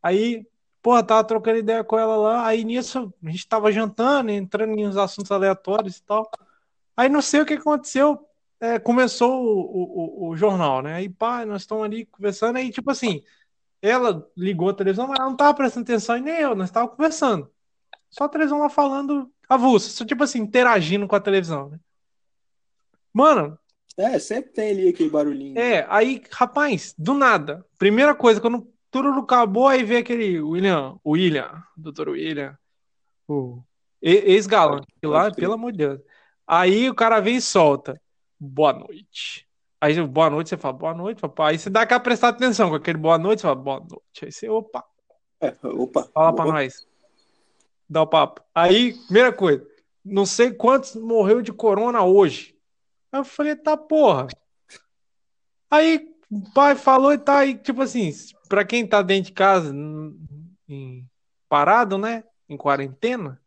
Aí, porra, tava trocando ideia com ela lá. Aí nisso, a gente tava jantando, entrando em uns assuntos aleatórios e tal. Aí não sei o que aconteceu. é, começou o, o, o- jornal, né? Aí, pá, nós estamos ali conversando. Aí, tipo assim, ela ligou a televisão, mas ela não tava prestando atenção e nem eu, nós tava conversando. Só a televisão lá falando avulso, só tipo assim, interagindo com a televisão, né? Mano,
É, sempre tem ali aquele barulhinho.
é, aí, rapaz, do nada, primeira coisa, quando tudo acabou, aí vê aquele William, o William, doutor William, o ex-galã, que lá, pelo amor de Deus. Aí o cara vem e solta, boa noite. Aí, boa noite, você fala, boa noite, papai. Aí você dá aquela prestar atenção com aquele boa noite, você fala, boa noite. Aí você, opa,
É, opa.
fala pra
Opa.
nós. Dá o papo. Aí, primeira coisa, não sei quantos morreu de corona hoje. Aí eu falei, tá porra. Aí o pai falou e tá aí, tipo assim, pra quem tá dentro de casa, em- parado, né? Em quarentena.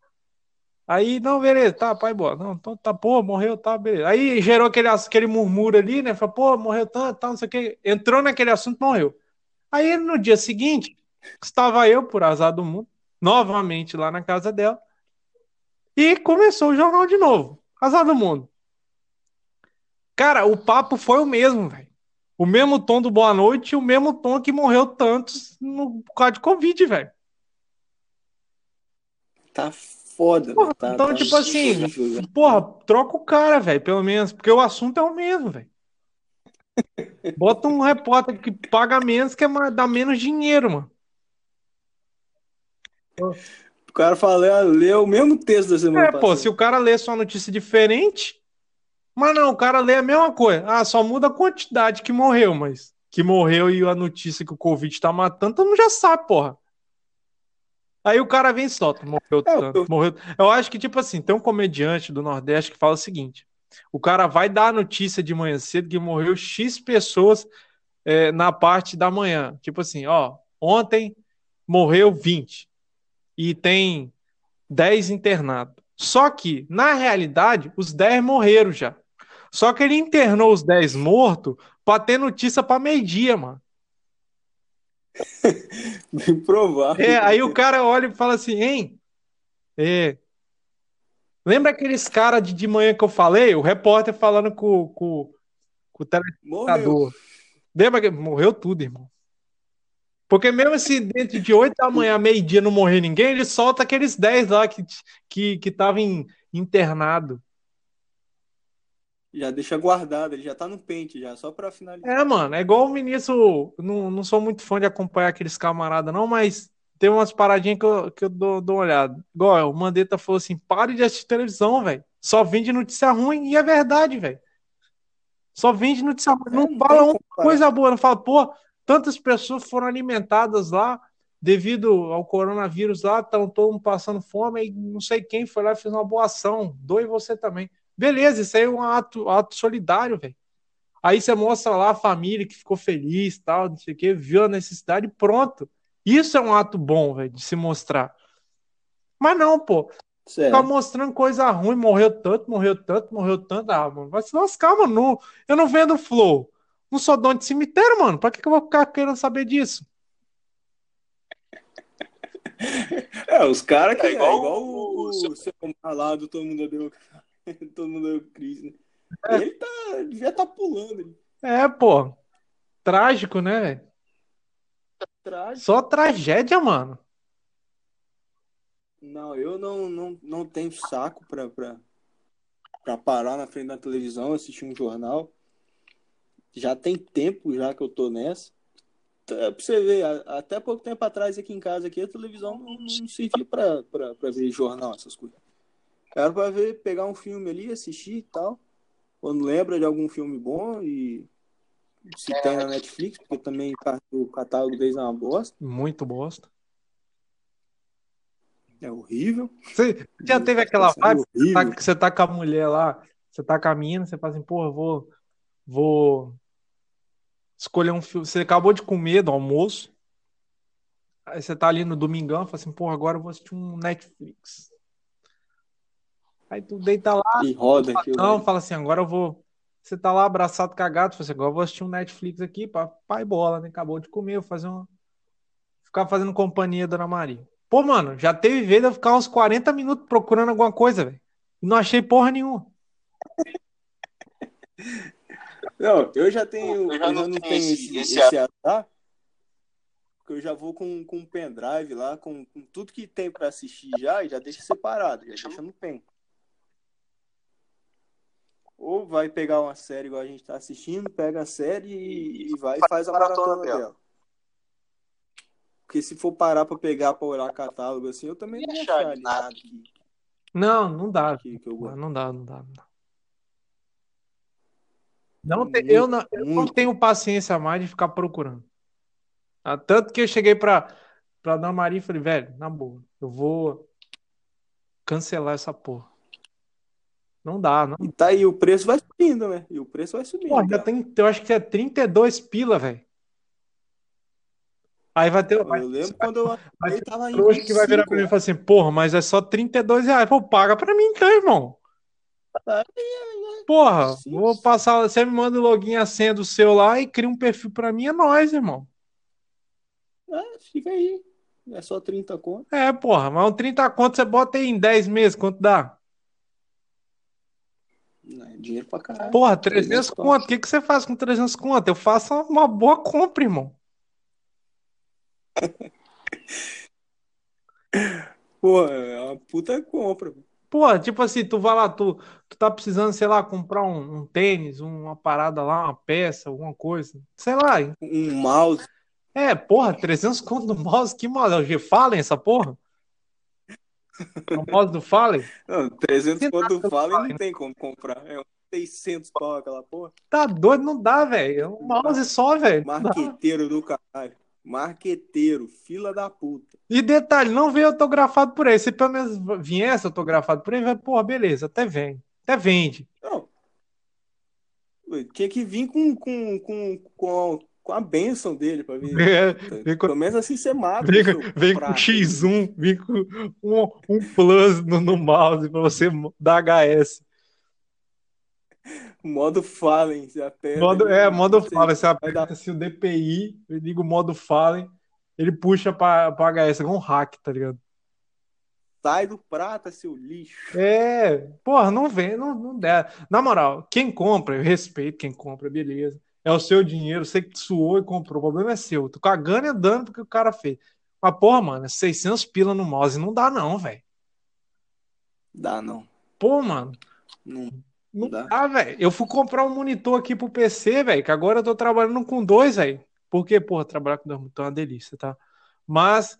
Aí, não, beleza, tá, pai, boa. Não, então tá, pô, morreu, tá, beleza. Aí gerou aquele, aquele murmúrio ali, né? Falou, pô, morreu tanto, tal, não sei o que. Entrou naquele assunto, morreu. Aí no dia seguinte, estava eu, por azar do mundo, novamente lá na casa dela. E começou o jornal de novo. Azar do mundo. Cara, o papo foi o mesmo, velho. O mesmo tom do Boa Noite e o mesmo tom que morreu tantos no por causa de Covid, velho.
Tá foda,
Porra,
velho. Tá,
então,
tá
tipo assim,
velho.
Porra, troca o cara, velho, pelo menos, porque o assunto é o mesmo, velho. Bota um repórter que paga menos, que é mais- dá menos dinheiro, mano.
cara fala, lê o mesmo texto da semana
É, pô,
passada.
se o cara lê só notícia diferente. Mas não, o cara lê a mesma coisa. Ah, só muda a quantidade que morreu, mas que morreu e a notícia que o Covid tá matando, todo mundo já sabe, porra. Aí o cara vem e solta, morreu
É,
tanto,
eu-
morreu. Eu acho que, tipo assim, tem um comediante do Nordeste que fala o seguinte: o cara vai dar a notícia de manhã cedo que morreu X pessoas é, na parte da manhã. Tipo assim, ó, ontem morreu 20 e tem 10 internados. Só que, na realidade, os 10 morreram já. Só que ele internou os 10 mortos pra ter notícia pra meio-dia, mano.
Bem provável.
É, aí o cara olha e fala assim, hein? É. Lembra aqueles caras de, de manhã que eu falei? O repórter falando com, com, com o telespectador. Lembra que morreu tudo, irmão. Porque mesmo se dentro de 8 da manhã, meio-dia, não morrer ninguém, ele solta aqueles 10 lá que que que estavam em- internado.
Já deixa guardado, ele já tá no pente já, só pra finalizar.
É, mano, é igual o ministro. Não, não sou muito fã de acompanhar aqueles camaradas, não, mas tem umas paradinhas que eu, que eu dou, dou uma olhada. Igual o Mandetta falou assim: pare de assistir televisão, velho. Só vende notícia ruim, e é verdade, velho. Só vende notícia ruim. Não
tem
fala uma coisa boa, não fala, pô, tantas pessoas foram alimentadas lá devido ao coronavírus lá, estão todo mundo passando fome, e não sei quem foi lá e fez uma boa ação. Doe você também. Beleza, isso aí é um ato, ato solidário, velho. Aí você mostra lá a família que ficou feliz, tal, não sei o quê, viu a necessidade e pronto. Isso é um ato bom, velho, de se mostrar. Mas não, pô.
Certo.
Ficar mostrando coisa ruim, morreu tanto, morreu tanto, morreu tanto. Ah, mano, vai se lascar, mano. Não- eu não vendo flow. Não sou dono de cemitério, mano. Pra que, que eu vou ficar querendo saber disso?
É, os caras que
É igual
é igual
o-
o,
o seu-
seu lá do Todo Mundo Deu Todo Mundo Deu Cris, né?
É.
Ele tá, devia tá pulando.
É, pô. Trágico, né, velho?
atrás.
Só tragédia, mano.
Não, eu não, não, não tenho saco pra, pra, pra parar na frente da televisão, assistir um jornal. Já tem tempo já que eu tô nessa. Pra você ver, até pouco tempo atrás aqui em casa aqui, a televisão não, não servia pra, pra, pra ver jornal, essas coisas. Era pra ver, pegar um filme ali, assistir e tal. Quando lembra de algum filme bom e se tem na Netflix, porque também o catálogo deles é uma bosta.
Muito bosta.
É horrível.
Você já teve aquela
É
vibe tá, que você tá com a mulher lá, você tá com a mina, você fala assim, porra, vou, vou escolher um filme. Você acabou de comer do almoço, aí você tá ali no domingão, fala assim, porra, agora eu vou assistir um Netflix. Aí tu deita lá,
E roda aquilo.
não, fala assim, agora eu vou. Você tá lá abraçado cagado, fala assim, agora eu vou assistir um Netflix aqui, pai bola, né? Acabou de comer, vou fazer uma. Ficar fazendo companhia, Dona Maria. Pô, mano, já teve vez de eu ficar uns 40 minutos procurando alguma coisa, velho. E não achei porra nenhuma.
Não, eu já tenho,
Eu já não tenho
tenho
esse-
esse,
esse
azar, porque eu já vou com, com um pendrive lá, com, com tudo que tem pra assistir já, e já deixa separado, já deixa no pen. Ou vai pegar uma série igual a gente tá assistindo, pega a série e, e vai e faz a maratona dela. Porque se for parar pra pegar pra olhar catálogo assim, eu também não ia achar ali nada que,
Não, não dá.
que, que eu gosto.
Não dá, não dá, não dá. Não te-
Muito,
eu não, eu não tenho paciência mais de ficar procurando. Ah, Tanto que eu cheguei pra, pra Dona Maria e falei, velho, na boa, eu vou cancelar essa porra. Não dá, não.
E tá aí, o preço vai subindo, né? E o preço vai subindo.
Pô, já tem, eu acho que é 32 pila, velho. Aí vai ter, vai,
Eu lembro quando eu
vai ter
tava
trouxa que vai virar pra mim e
25.
falar assim, porra, mas é só 32 reais. Pô, paga pra mim então, irmão. Porra,
Sim.
vou passar, você me manda o login a senha do seu lá e cria um perfil pra mim, é nóis, irmão.
Ah, fica aí. É só 30 conto.
É, porra, mas um 30 conto você bota aí em 10 meses, quanto dá?
É dinheiro pra caralho.
Porra, 300
300
conto, o que que você faz com 300 conto? Eu faço uma boa compra, irmão.
Pô, é uma puta compra.
Porra, tipo assim, tu vai lá, tu, tu tá precisando, sei lá, comprar um, um tênis, uma parada lá, uma peça, alguma coisa. Sei lá.
Um mouse.
É, porra, 300 conto no mouse, que mouse? É o G-Fallen essa porra? Mouse do Fallen?
Não, 300
Tem
conto
nada
do Fallen não tem como comprar. É uns 600 pau aquela porra.
Tá doido, não dá, velho. É um mouse só, velho.
Marqueteiro do caralho. Marqueteiro, fila da puta.
E detalhe, não veio autografado por ele. Se pelo menos viesse autografado por ele, vai, porra, beleza, até vem. Até vende.
Não. Tinha que vir com, com, com, com, com a benção dele pra vir.
É, vem com,
Pelo menos assim você mata.
vem vem com
prato.
X1, vem com um, um plus no, no mouse pra você dar HS.
Modo Fallen, você aperta.
Modo, é, modo
você-
Fallen. Você aperta
dar-
assim o DPI, eu liga o modo Fallen, ele puxa pra, pra HS, igual um hack, tá ligado?
Sai do prata, seu lixo.
É, porra, não vem, não, não der. Na moral, quem compra, eu respeito quem compra, beleza. É o seu dinheiro, você que suou e comprou, o problema é seu. Tô cagando e andando porque o cara fez. Mas, porra, mano, é 600 pila no mouse não dá não, velho.
Dá, não.
Pô, mano,
Não.
não
Dá.
dá, velho. Eu fui comprar um monitor aqui pro PC, velho, que agora eu tô trabalhando com dois, velho. Porque, porra, trabalhar com dois monitores é uma delícia, tá? Mas,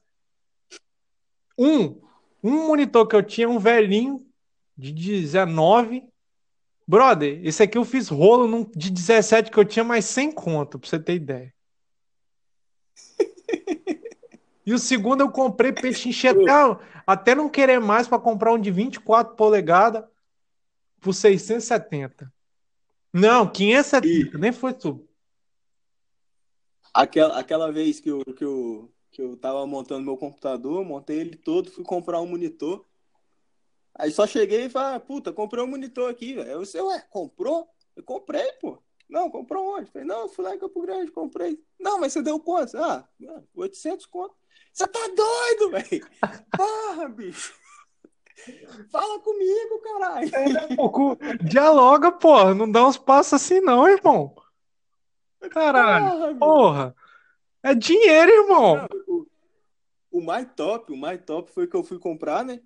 um, um monitor que eu tinha, um velhinho de 19. Brother, esse aqui eu fiz rolo num de 17 que eu tinha, mais sem conto, pra você ter ideia. E o segundo eu comprei pechinche até, até não querer mais pra comprar um de 24 polegadas por 670. Não, 570, nem foi tudo.
Aquela, aquela vez que eu, que, eu, que eu tava montando meu computador, montei ele todo, fui comprar um monitor. Aí só cheguei e falei, ah, puta, comprei um monitor aqui, velho. Eu disse, ué, comprou? Eu comprei, pô. Não, comprou onde? Falei, não, fui lá em Campo Grande, comprei. Não, mas você deu quanto? Ah, 800 conto. Você tá doido, velho? Porra, bicho. Fala comigo, caralho.
Pouco- Dialoga, porra, não dá uns passos assim não, irmão. Caralho,
Porra,
porra. É dinheiro, irmão.
Não, o, o mais top, o mais top foi que eu fui comprar, né?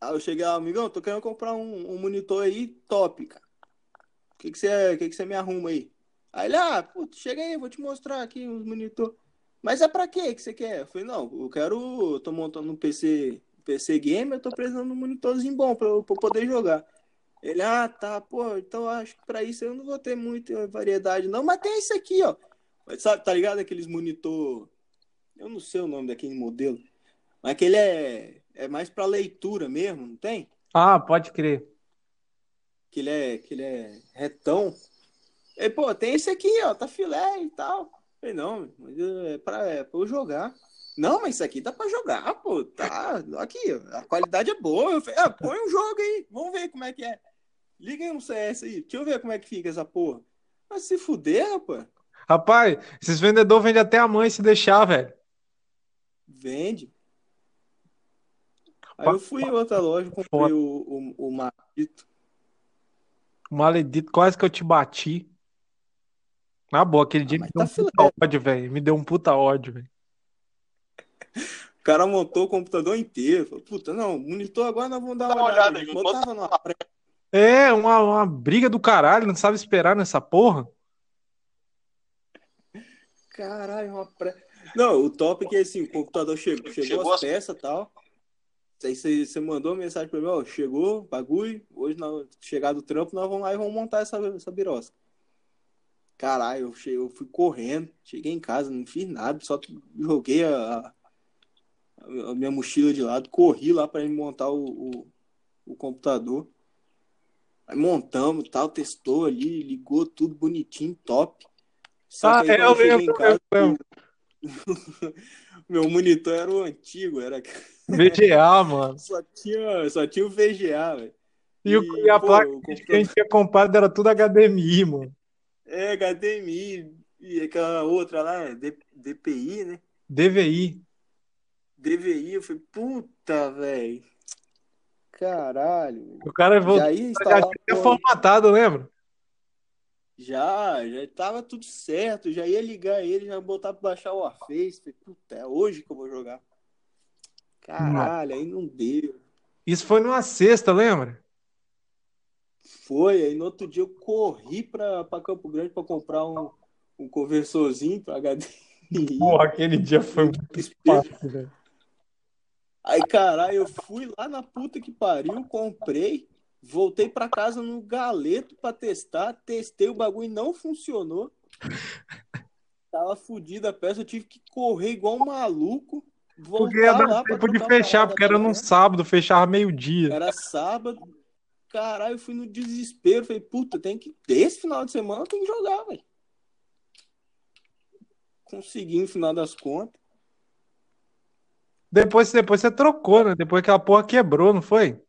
Aí eu cheguei amigão, tô querendo comprar um, um monitor aí top, cara. O que que você, que que você me arruma aí? Aí ele, ah, putz, chega aí, vou te mostrar aqui uns monitor. Mas é pra quê que você quer? Eu falei, não, eu quero, eu tô montando um PC, PC game, eu tô precisando de um monitorzinho bom pra eu, poder jogar. Ele, ah, tá, pô, então acho que pra isso eu não vou ter muita variedade, não, mas tem esse aqui, ó. Sabe, tá ligado aqueles monitor. Eu não sei o nome daquele modelo. Mas aquele é, é mais pra leitura mesmo, não tem?
Ah, pode crer.
Que ele é, que ele é retão. E, pô, tem esse aqui, ó, tá filé e tal. Falei, não, mas é pra, é pra eu jogar. Não, mas isso aqui dá pra jogar, pô. Tá, aqui, a qualidade é boa. Eu falei, ah, põe um jogo aí, vamos ver como é que é. Liga aí no CS aí, deixa eu ver como é que fica essa porra. Mas se fuder, rapaz,
Rapaz, esses vendedores vendem até a mãe se deixar, velho.
vende. Aí eu fui em outra loja, comprei o, o, o Maldito.
Maledito, quase que eu te bati. Na boa, aquele dia
Ah, mas
me deu um
tá filé.
puta ódio, velho. Me deu um puta ódio, velho.
O cara montou o computador inteiro. Falou, puta, não, monitor agora nós vamos dar uma,
uma
olhada.
olhada
Botava numa.
É, uma, uma briga do caralho, não sabe esperar nessa porra.
Caralho, uma pré. Não, o top é que assim, o computador chegou, chegou,
Chegou
as
as-
peças e tal. Aí você, mandou uma mensagem pra mim, ó, chegou, bagulho, hoje na chegar do trampo, nós vamos lá e vamos montar essa, essa birosca. Caralho, eu, cheguei, eu fui correndo, cheguei em casa, não fiz nada, só joguei a, a- minha mochila de lado, corri lá pra ele montar o, o, o computador. Aí montamos tal, testou ali, ligou tudo bonitinho, top. Só
Ah,
que aí
é, eu lembro, eu lembro.
meu monitor era o antigo, era
VGA, mano.
só tinha, só tinha o VGA, velho.
E, o, e a
pô,
placa que a gente tinha comprado era tudo HDMI, mano.
é HDMI e aquela outra lá, D- DPI, né?
DVI.
DVI, eu falei, puta, velho. Caralho.
O cara voltou,
Já ia
já tinha formatado, lembra?
Já, já tava tudo certo, já ia ligar ele, já botar pra baixar o Warface. Falei, puta, é hoje que eu vou jogar. Caralho, aí não deu.
Isso foi numa sexta, lembra?
Foi, aí no outro dia eu corri pra, pra Campo Grande pra comprar um, um conversorzinho pra HDMI.
Porra, aquele dia foi muito fácil, velho.
Aí, caralho, eu fui lá na puta que pariu, comprei, voltei pra casa no galeto pra testar, testei o bagulho e não funcionou. Tava fodida a peça, eu tive que correr igual um maluco.
Porque ia dar tempo de fechar, porque era
tá
num sábado, fechava meio-dia.
Era sábado. Caralho, eu fui no desespero. Falei, puta, tem que. Esse final de semana tenho que jogar, velho. Consegui no final das contas.
Depois, depois você trocou, né? Depois que a porra quebrou, não foi?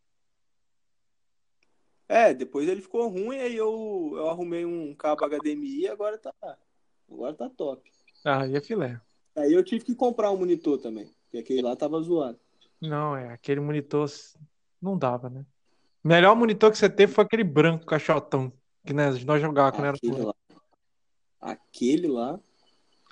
É, depois ele ficou ruim, aí eu, eu arrumei um cabo HDMI e agora tá. Agora tá top.
Ah, e é filé.
Aí eu tive que comprar um monitor também. Porque aquele lá tava zoado.
Não, é, aquele monitor não dava, né? O melhor monitor que você teve foi aquele branco caixotão, que né, nós jogávamos quando era
Aquele lá. Aquele lá.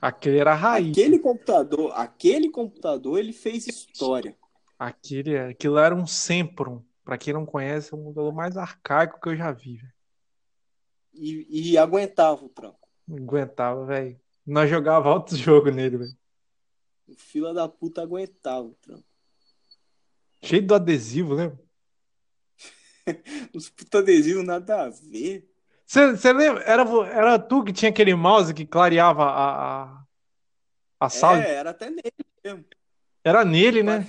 Aquele era a raiz.
Aquele computador, aquele computador, ele fez história.
Aquele, aquilo era um Sempron. Pra quem não conhece, é o computador mais arcaico que eu já vi, velho.
E, e aguentava o trampo.
Não aguentava, velho. Nós jogávamos altos jogos nele, velho.
O fila da puta aguentava o trampo.
Cheio do adesivo, lembra?
Os puta adesivos nada a ver.
Você lembra? Era, era tu que tinha aquele mouse que clareava a, a, a sala?
É, era até nele mesmo.
Era nele, né?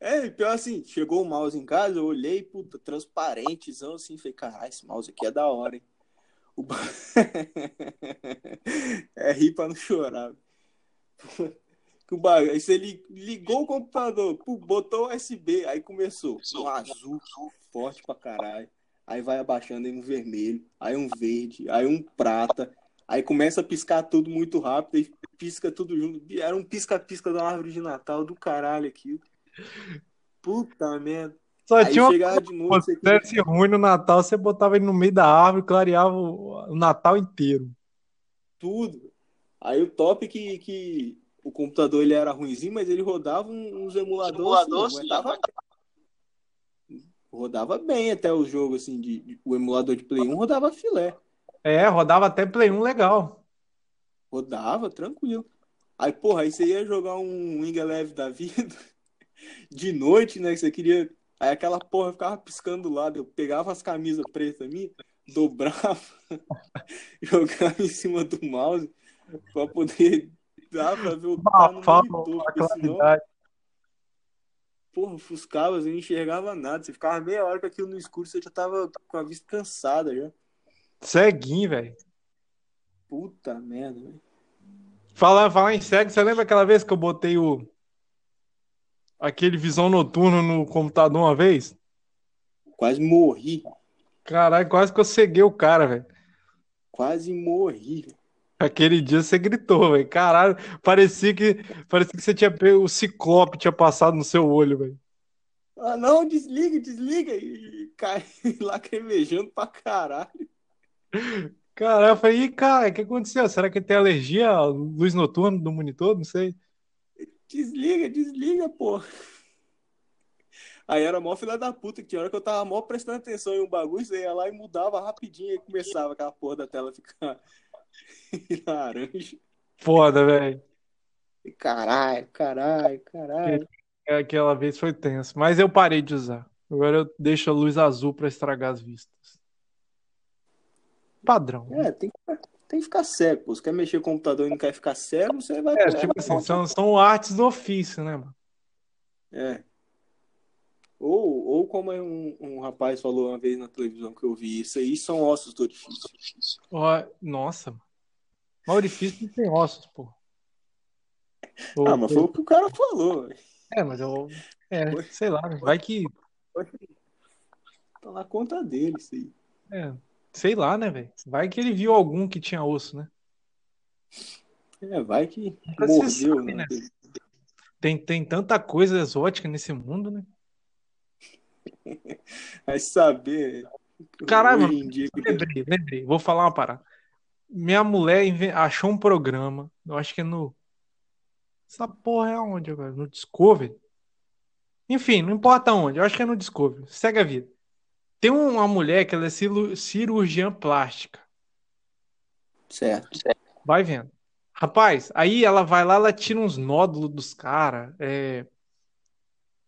É, e pior assim, chegou o mouse em casa, eu olhei, puta, transparentezão assim, falei, caralho, esse mouse aqui é da hora, hein? O é rir pra não chorar. O Aí li- ligou o computador, botou USB, aí começou. Um azul, forte pra caralho. Aí vai abaixando aí um vermelho, aí um verde, aí um prata. Aí começa a piscar tudo muito rápido, aí pisca tudo junto. Era um pisca-pisca da árvore de Natal do caralho aqui. Puta merda.
Só
Aí
tinha uma
chegava de novo,
Se
você
desse ruim no Natal, você botava ele no meio da árvore e clareava o, Natal inteiro.
tudo. Aí o top é que, que o computador ele era ruimzinho, mas ele rodava um- uns emuladores,
Emulador,
assim,
sim,
aguentava rodava bem até o jogo assim de, de- o emulador de Play 1 rodava filé.
É, rodava até Play 1 legal.
Rodava tranquilo. Aí, porra, aí você ia jogar um Wing Eleven da vida de noite, né? Que você queria. Aí aquela porra ficava piscando do lado. Eu pegava as camisas pretas minhas, dobrava, jogava em cima do mouse pra poder dar pra ver o que tá no monitor. Porque senão, porra, ofuscava, você não enxergava nada. Você ficava meia hora com aquilo no escuro, você já tava com a vista cansada já.
Ceguinho, velho.
Puta merda, velho.
Falar, falar em cego, você lembra aquela vez que eu botei o. aquele visão noturno no computador uma vez?
Quase morri.
Caralho, quase que eu ceguei o cara, velho.
Quase morri.
Aquele dia você gritou, velho. Caralho, parecia que, parecia que você tinha pego o ciclope tinha passado no seu olho, velho.
Ah, não, desliga, desliga. E cai lacrimejando pra caralho.
Caralho, eu falei, cara, o que aconteceu? Será que ele tem alergia à luz noturna do monitor? Não sei.
Desliga, desliga, pô. Aí era mó filha da puta, que tinha hora que eu tava mó prestando atenção em um bagulho, você ia lá e mudava rapidinho e começava aquela porra da tela ficar laranja.
Foda, velho.
Caralho, caralho, caralho.
Aquela vez foi tenso. Mas eu parei de usar. Agora eu deixo a luz azul pra estragar as vistas. Padrão.
É, tem que, tem que ficar cego, pô. Se quer mexer o computador e não quer ficar cego, você vai
É, tipo assim, são, são artes do ofício, né, mano?
É. Ou, ou como é um, um rapaz falou uma vez na televisão que eu vi, isso aí são ossos do orifício.
Ó, Nossa, mano. Mas orifício não tem ossos, pô.
Ah, mas foi o que o cara falou.
É, mas eu. É, sei lá, vai que.
Tá na conta dele isso aí.
É, sei lá, né, velho? Vai que ele viu algum que tinha osso, né?
É, vai que
Nunca
mordeu,
sabe,
né?
né? Tem, tem tanta coisa exótica nesse mundo, né?
Vai saber.
Caralho, Lembrei, lembrei. Vou falar uma parada. Minha mulher achou um programa, eu acho que é no. Essa porra é onde agora? No Discovery? Enfim, não importa onde, eu acho que é no Discovery. Segue a vida. Tem uma mulher que ela é cirurgiã plástica.
Certo.
Vai vendo. Rapaz, aí ela vai lá, ela tira uns nódulos dos caras. É...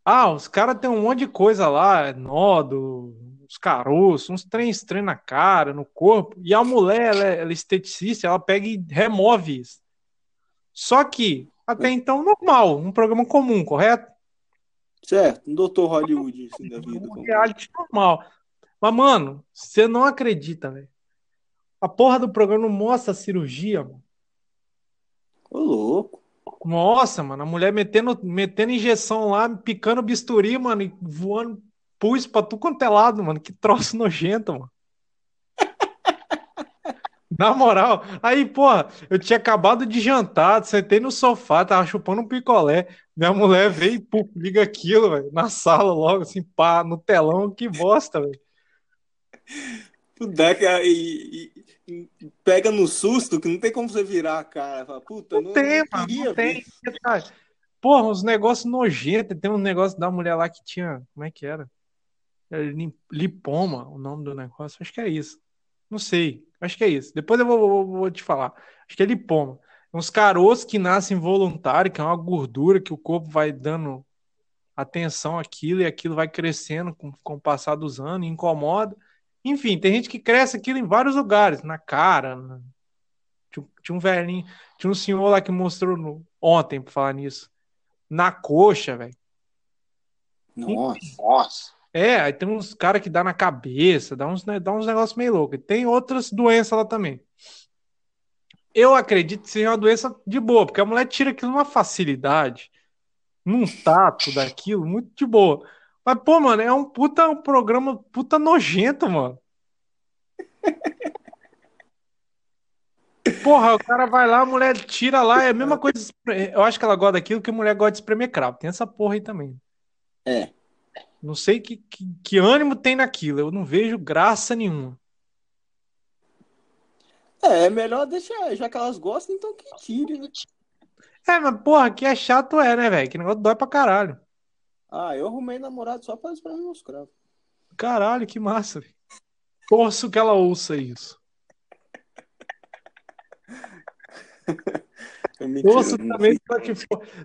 Ah, os caras têm um monte de coisa lá, nódo, uns caroços, uns trem estranhos na cara, no corpo. E a mulher, ela, é, ela é esteticista, ela pega e remove isso. Só que, até então, normal, um programa comum, correto?
Certo, um doutor Hollywood assim, da vida.
Um reality normal. Mas, mano, você não acredita, velho. A porra do programa não mostra a cirurgia, mano.
Ô, louco.
Nossa, mano, a mulher metendo, metendo injeção lá, picando bisturi, mano, e voando pus pra tu quanto é lado, mano. Que troço nojento, mano. Na moral, aí, porra, eu tinha acabado de jantar, sentei no sofá, tava chupando um picolé. Minha mulher veio e liga aquilo, velho, na sala logo, assim, pá, no telão, que bosta, velho.
E, e, e, pega no susto que não tem como você virar a cara. Fala, Puta, não, não tem, não mano, não tem.
Porra, uns negócios nojentos. Tem um negócio da mulher lá que tinha. Como é que era? Lipoma, o nome do negócio. Acho que é isso. Não sei. Acho que é isso. Depois eu vou, vou, vou te falar. Acho que é lipoma. Uns caroços que nascem voluntário, que é uma gordura que o corpo vai dando atenção àquilo e aquilo vai crescendo com, com o passar dos anos, incomoda. Enfim, tem gente que cresce aquilo em vários lugares, na cara. Na... Tinha, tinha, um velhinho, tinha um senhor lá que mostrou no... ontem, pra falar nisso. Na coxa, velho.
Nossa. Nossa.
É, aí tem uns caras que dá na cabeça, dá uns, dá uns negócios meio loucos. Tem outras doenças lá também. Eu acredito que seja uma doença de boa, porque a mulher tira aquilo numa facilidade, num tato daquilo, muito de boa. Mas, pô, mano, é um puta um programa puta nojento, mano. Porra, o cara vai lá, a mulher tira lá, é a mesma coisa. Eu acho que ela gosta daquilo que a mulher gosta de espremer cravo. Tem essa porra aí também.
É.
Não sei que, que, que ânimo tem naquilo. Eu não vejo graça nenhuma.
É, é melhor deixar, já que elas gostam, então que tire, né?
É, mas porra, que é chato é, né, velho? Que negócio dói pra caralho.
Ah, eu arrumei namorado só pra esperar meus cravos.
Caralho, que massa. Torço que ela ouça isso. Torço, também que ela,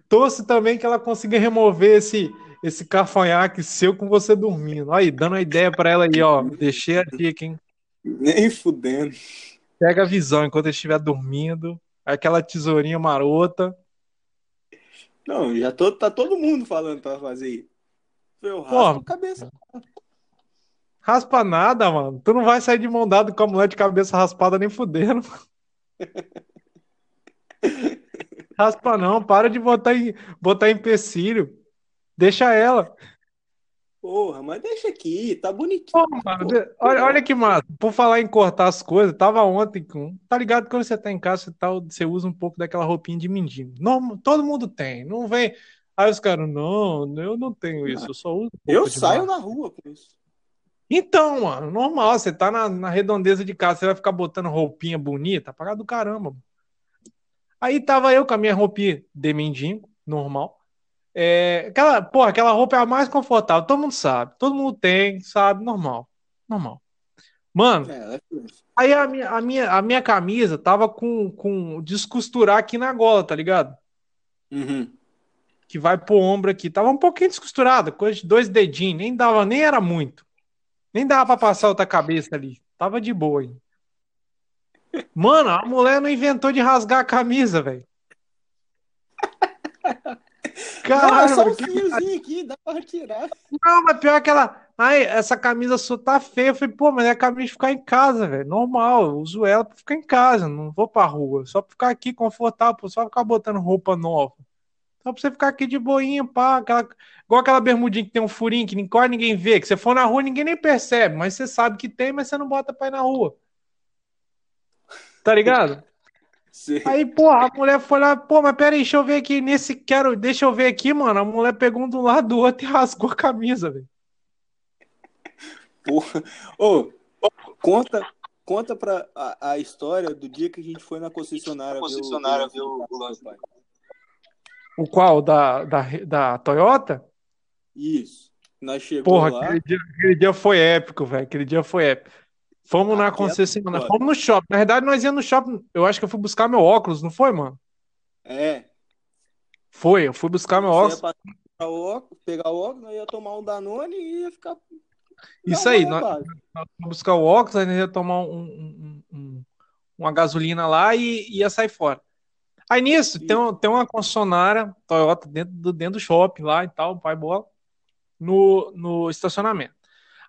torço também que ela consiga remover esse, esse cafanhaque seu com você dormindo. Aí, dando a ideia para ela aí, ó. Deixei a dica, hein?
Nem fudendo.
Pega a visão enquanto estiver dormindo. Aquela tesourinha marota.
Não, já tô, tá todo mundo falando pra fazer. Eu raspo cabeça.
Raspa nada, mano. Tu não vai sair de mão dada com a mulher de cabeça raspada nem fudendo. Raspa não, para de botar em, botar empecilho. Deixa ela.
Porra, mas deixa aqui, tá bonitinho.
mano, olha, olha que massa. Por falar em cortar as coisas, tava ontem com. Tá ligado? Quando você tá em casa, você, tá, você usa um pouco daquela roupinha de mendigo. Não, todo mundo tem. Não vem. Aí os caras, não, eu não tenho isso, eu só uso.
eu saio na rua com isso.
Então, mano, normal. Você tá na, na redondeza de casa, você vai ficar botando roupinha bonita, pagar do caramba. Aí tava eu com a minha roupinha de mendigo, normal. É, aquela, porra, aquela roupa é a mais confortável, todo mundo sabe, todo mundo tem, sabe, normal, normal. Mano, é, é aí a minha, a, minha, a minha camisa tava com, com descosturar aqui na gola, tá ligado?
Uhum.
Que vai pro ombro aqui, tava um pouquinho descosturada, coisa de dois dedinhos, nem dava, nem era muito, nem dava pra passar outra cabeça ali, tava de boa aí. Mano, a mulher não inventou de rasgar a camisa, velho.
Caralho, não, é só um fiozinho aqui, dá pra retirar.
Não, mas pior que ela. Ai, essa camisa sua tá feia. Eu falei, pô, mas é a camisa de ficar em casa, velho. Normal, eu uso ela pra ficar em casa, não vou pra rua. Só pra ficar aqui confortável, só ficar botando roupa nova. Só pra você ficar aqui de boinha, pá. Aquela, igual aquela bermudinha que tem um furinho que quase ninguém vê. Que você for na rua, ninguém nem percebe. Mas você sabe que tem, mas você não bota pra ir na rua. Tá ligado? Sim. Aí, porra, a mulher foi lá, pô, mas peraí, deixa eu ver aqui nesse. Quero, deixa eu ver aqui, mano. A mulher pegou um do lado do outro e rasgou a camisa, velho.
Porra. Ô, oh, conta, conta pra a, a, história do dia que a gente foi na concessionária.
concessionária ver o, o, o, o qual? Da, da, da Toyota?
Isso. Nós chegamos
Porra,
lá.
Aquele dia, aquele dia foi épico, velho. Aquele dia foi épico. Fomos na concessionária, fomos no shopping. Na verdade, nós íamos no shopping. Eu acho que eu fui buscar meu óculos, não foi, mano?
É.
Foi, eu fui buscar meu óculos.
o óculos, pegar o óculos, ia tomar um Danone e ia ficar.
Isso aí, nós, nós buscar o óculos, aí nós ia tomar um, um, um, uma gasolina lá e ia sair fora. Aí nisso, tem, tem uma concessionária Toyota dentro do, dentro do shopping lá e tal, pai bola, no, no estacionamento.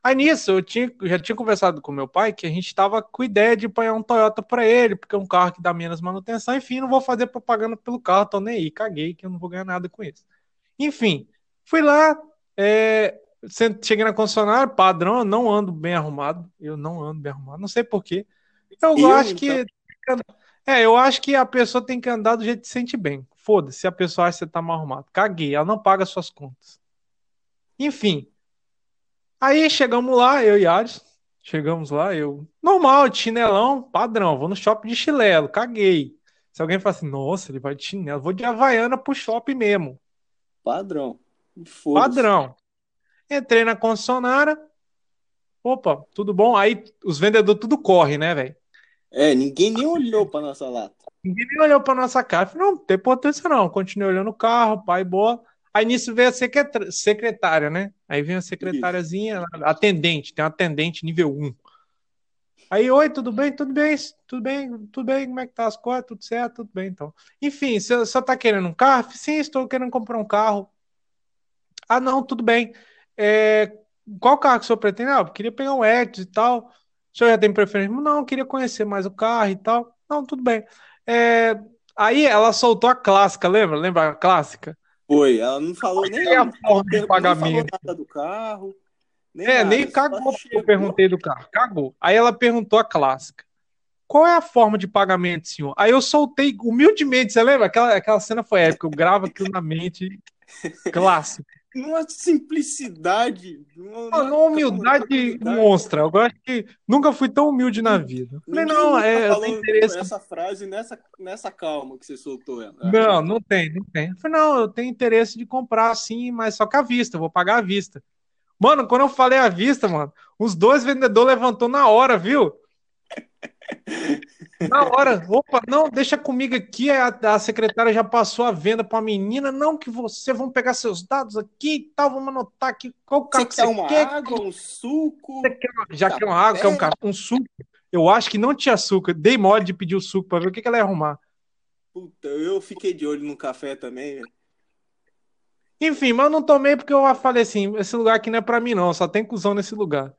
Aí nisso, eu, tinha, já tinha conversado com meu pai que a gente estava com ideia de apanhar um Toyota para ele, porque é um carro que dá menos manutenção. Enfim, não vou fazer propaganda pelo carro, tô nem aí, caguei, que eu não vou ganhar nada com isso. Enfim, fui lá, é, cheguei na concessionária, padrão, eu não ando bem arrumado, eu não ando bem arrumado, não sei porquê. Eu, eu acho então... que. É, eu acho que a pessoa tem que andar do jeito que se sente bem. Foda-se, se a pessoa acha que você tá mal arrumado. Caguei, ela não paga suas contas. Enfim, Aí chegamos lá, eu e Ares, chegamos lá, eu, normal, de chinelão, padrão, vou no shopping de chinelo, caguei. Se alguém fala assim, nossa, ele vai de chinelo, vou de Havaiana pro shopping mesmo.
Padrão.
Padrão. Entrei na concessionária, opa, tudo bom? Aí os vendedores tudo corre, né, velho?
É, ninguém nem olhou pra nossa lata.
Ninguém nem olhou pra nossa cara. Falei, não, não tem importância não. Continuei olhando o carro, pai, boa. Aí nisso veio a secretária, né? Aí vem a secretáriazinha, atendente, tem uma atendente nível 1. Aí, oi, tudo bem? Tudo bem? Tudo bem? Tudo bem? Como é que tá as coisas? Tudo certo? Tudo bem, então. Enfim, você só tá querendo um carro? Sim, estou querendo comprar um carro. Ah, não, tudo bem. É, qual carro que o senhor pretende? Ah, eu queria pegar um Etios e tal. O senhor já tem preferência? Não, queria conhecer mais o carro e tal. Não, tudo bem. É, aí ela soltou a clássica, lembra? Lembra a clássica?
Foi, ela não falou nem
a forma de pagamento.
nada do carro.
Nem é, nada, nem cagou eu perguntei do carro. Cagou. Aí ela perguntou a clássica. Qual é a forma de pagamento, senhor? Aí eu soltei humildemente, você lembra? Aquela, aquela cena foi épica, eu gravo aquilo na mente. Clássico
numa simplicidade.
Numa, uma humildade monstra. Eu acho que nunca fui tão humilde na vida. Falei, não, é.
Tá interesse... essa frase nessa, nessa calma que você soltou ela.
Não, não tem, não tem. Eu falei, não, eu tenho interesse de comprar assim, mas só que à vista, eu vou pagar à vista. Mano, quando eu falei à vista, mano, os dois vendedores levantou na hora, viu? Na hora, opa, não, deixa comigo aqui. A, a secretária já passou a venda para a menina. Não, que você vão pegar seus dados aqui e tal. Vamos anotar aqui qual
carro você, quer. Uma quer? água, um suco?
Você quer, já quer uma água, quer um, um suco? Eu acho que não tinha açúcar. Dei mole de pedir o suco para ver o que, que ela ia arrumar.
Puta, eu fiquei de olho no café também.
Enfim, mas eu não tomei porque eu falei assim: esse lugar aqui não é para mim, não. Só tem cuzão nesse lugar.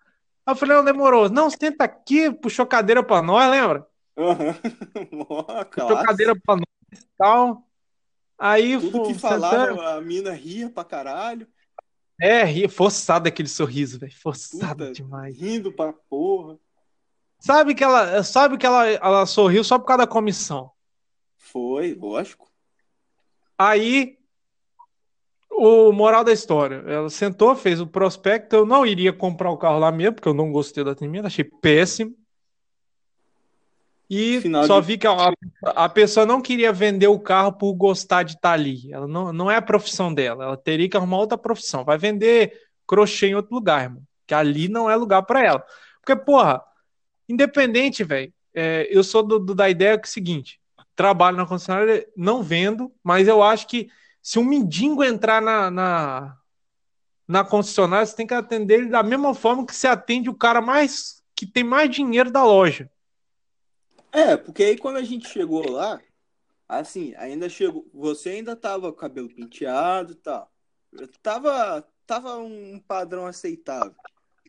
Aí eu falei: não, demorou. Não, senta aqui, puxou cadeira para nós, lembra?
Uhum.
Puxou cadeira pra nós e tal. Aí,
Tudo que falava, a mina ria pra caralho.
É, ria, forçado aquele sorriso, velho. Forçado Puta, demais.
Rindo pra porra.
Sabe que ela, sabe que ela, ela sorriu só por causa da comissão.
Foi, lógico.
Aí, o moral da história, ela sentou, fez o prospecto. Eu não iria comprar o carro lá mesmo, porque eu não gostei da atendimento, achei péssimo. E Final só de... vi que a, a, pessoa não queria vender o carro por gostar de estar tá ali. Ela não, não é a profissão dela. Ela teria que arrumar outra profissão. Vai vender crochê em outro lugar, irmão. Que ali não é lugar para ela. Porque, porra, independente, velho. É, eu sou do, do, da ideia que é o seguinte: trabalho na concessionária, não vendo, mas eu acho que se um mendigo entrar na, na, na concessionária, você tem que atender ele da mesma forma que você atende o cara mais que tem mais dinheiro da loja.
É, porque aí quando a gente chegou lá, assim, ainda chegou. Você ainda tava com cabelo penteado e tal. Eu tava, tava um padrão aceitável.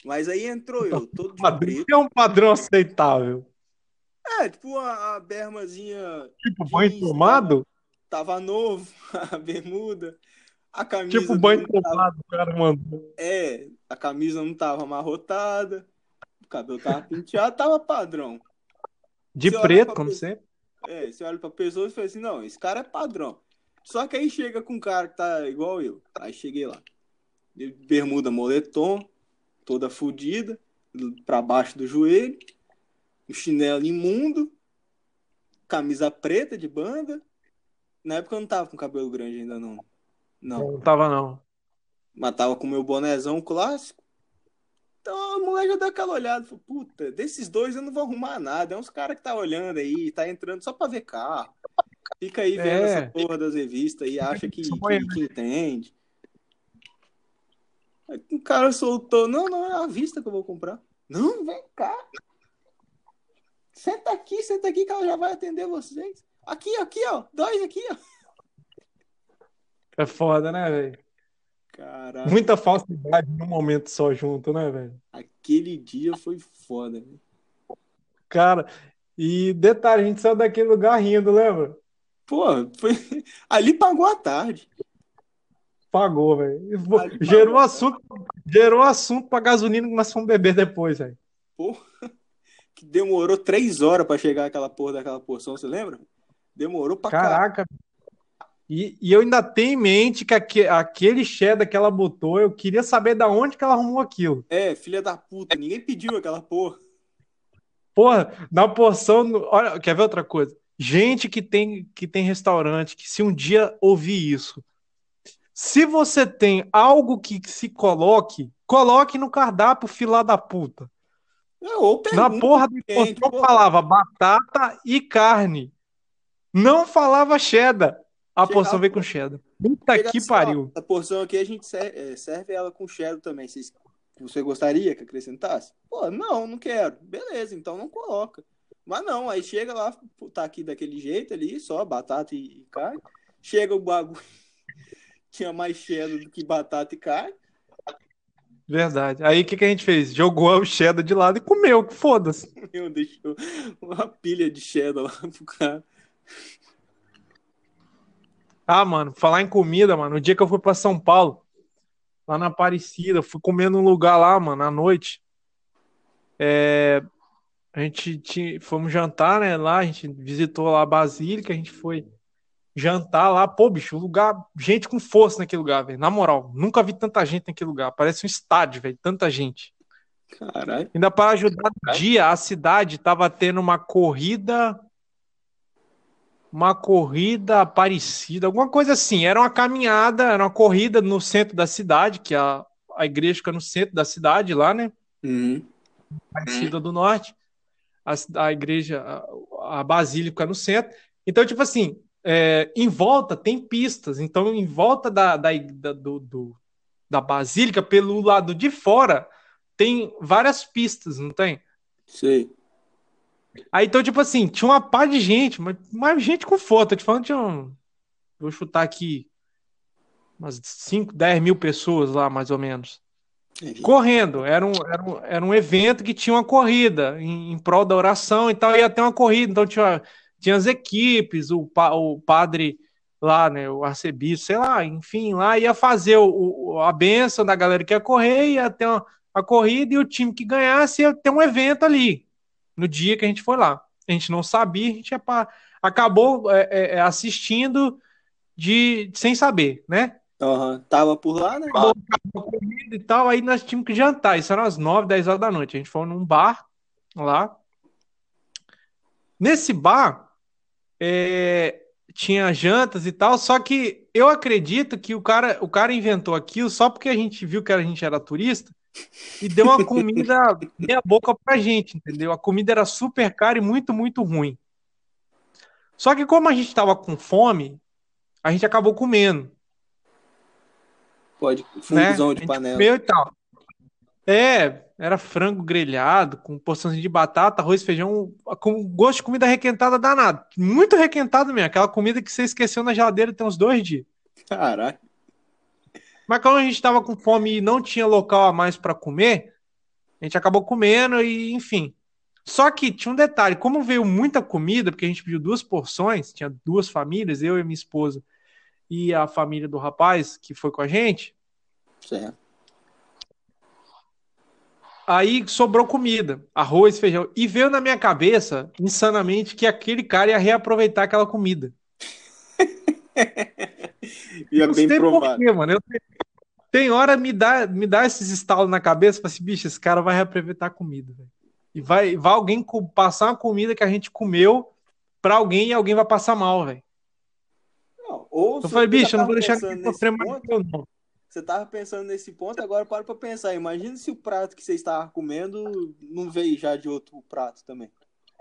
Mas aí entrou eu, todo de
preto. é um padrão aceitável?
É, tipo a, bermazinha.
Tipo banho tomado?
Tava, tava novo, a bermuda. A camisa.
Tipo banho tomado, tava... cara, mano.
É, a camisa não tava amarrotada. O cabelo tava penteado, tava padrão.
De preto, como pessoa, sempre.
É, você olha pra pessoa e fala assim, não, esse cara é padrão. Só que aí chega com um cara que tá igual eu. Aí cheguei lá. Bermuda moletom, toda fodida, pra baixo do joelho, um chinelo imundo, camisa preta de banda. Na época eu não tava com cabelo grande ainda, não.
Não, não tava, não.
Mas tava com meu bonézão clássico. Então a mulher já dá aquela olhada, falou, puta, desses dois eu não vou arrumar nada. É uns caras que tá olhando aí, tá entrando só pra ver carro. Fica aí vendo é. essa porra das revistas e acha que, que, que entende. Aí o cara soltou, não, não, é à vista que eu vou comprar. Não, vem cá. Senta aqui, senta aqui que ela já vai atender vocês. Aqui, aqui, ó. Dois aqui, ó.
É foda, né, velho? Muita falsidade num momento só junto, né, velho?
aquele dia foi foda, velho.
Cara, e detalhe, a gente saiu daquele lugar rindo, lembra?
Pô, foi... ali pagou a tarde.
Pagou, velho. Gerou
pagou.
assunto, gerou assunto pra gasolina que nós fomos beber depois, velho.
Pô, que demorou três horas pra chegar aquela porra daquela porção, você lembra? Demorou pra caralho.
Caraca. E, e eu ainda tenho em mente que aque- aquele cheddar que ela botou, eu queria saber da onde que ela arrumou aquilo.
É, filha da puta, ninguém pediu aquela porra.
Porra, na porção. Olha, quer ver outra coisa? Gente que tem, que tem restaurante, que se um dia ouvir isso, se você tem algo que se coloque, coloque no cardápio, filá da puta.
É, ou
Na porra do
pô.
falava batata e carne. Não falava cheddar. A
Chegava-
porção veio com cheddar. Puta que
assim,
pariu.
Essa porção aqui a gente serve, é, serve ela com cheddar também. Vocês- você gostaria que acrescentasse? Pô, não, não quero. Beleza, então não coloca. Mas não, aí chega lá, tá aqui daquele jeito ali, só batata e, e carne. Chega o bagulho, tinha mais cheddar do que batata e carne.
Verdade. Aí o que, que a gente fez? Jogou o cheddar de lado e comeu, que foda-se.
Eu deixou uma pilha de cheddar lá pro cara.
Ah, mano, falar em comida, mano, o dia que eu fui pra São Paulo, lá na Aparecida, fui comer num lugar lá, mano, à noite. É, a gente tinha, fomos jantar, né, lá, a gente visitou lá a Basílica, a gente foi jantar lá, pô, bicho, lugar, gente com força naquele lugar, velho, na moral, nunca vi tanta gente naquele lugar, parece um estádio, velho, tanta gente.
Caralho.
Ainda para ajudar no dia, a cidade tava tendo uma corrida. Uma corrida parecida, alguma coisa assim. Era uma caminhada, era uma corrida no centro da cidade, que a, a igreja fica no centro da cidade, lá, né?
Uhum.
Aparecida do Norte. A, a igreja, a, a basílica no centro. Então, tipo assim, é, em volta tem pistas. Então, em volta da, da, da, do, do- da basílica, pelo lado de fora, tem várias pistas, não tem?
Sei.
Aí, então, tipo assim, tinha uma pá de gente, mas, mas gente com foto. Tô te falando, tinha um. Vou chutar aqui. Umas 5, 10 mil pessoas lá, mais ou menos. Correndo. Era um, era um, era um evento que tinha uma corrida em, em prol da oração e tal. Ia ter uma corrida. Então, tinha, tinha as equipes, o, pa- o padre lá, né? O arcebispo, sei lá, enfim, lá ia fazer o, o- a bênção da galera que ia correr, ia ter uma, a corrida e o time que ganhasse ia ter um evento ali no dia que a gente foi lá. A gente não sabia, a gente acabou é, é, é, assistindo de sem saber, né?
Aham. Tava por lá, né?
Acabou e tal, aí nós tínhamos que jantar. Isso eram as 9, 10 horas da noite. A gente foi num bar lá. Nesse bar é, tinha jantas e tal, só que eu acredito que o cara, o cara inventou aquilo só porque a gente viu que a gente era turista e deu uma comida meia boca pra gente, entendeu? A comida era super cara e muito, muito ruim. Só que como a gente tava com fome, a gente acabou comendo,
Pode.
né?
Funguzão
A
de panela.
comeu e tal. É, era frango grelhado com porçãozinha de batata, arroz, feijão, com gosto de comida requentada danado. Muito requentado mesmo, aquela comida que você esqueceu na geladeira tem uns dois dias.
Caralho.
Mas como a gente estava com fome e não tinha local a mais para comer, a gente acabou comendo e, enfim. Só que tinha um detalhe, como veio muita comida, porque a gente pediu duas porções, tinha duas famílias, eu e minha esposa e a família do rapaz que foi com a gente,
Certo.
aí sobrou comida, arroz, feijão, e veio na minha cabeça, insanamente, que aquele cara ia reaproveitar aquela comida.
E é
Não
bem provável.
quê, mano. Eu tem hora me dá, me dá esses estalos na cabeça, fala assim, bicho, esse cara vai reaproveitar a comida, velho. E vai, vai alguém passar uma comida que a gente comeu pra alguém e alguém vai passar mal, velho. Eu falei, bicho, eu não vou deixar
nesse
sofrer mais
ponto,
que eu, não.
Você tava pensando nesse ponto, agora para pra pensar. Imagina se o prato que você estava comendo não veio já de outro prato também.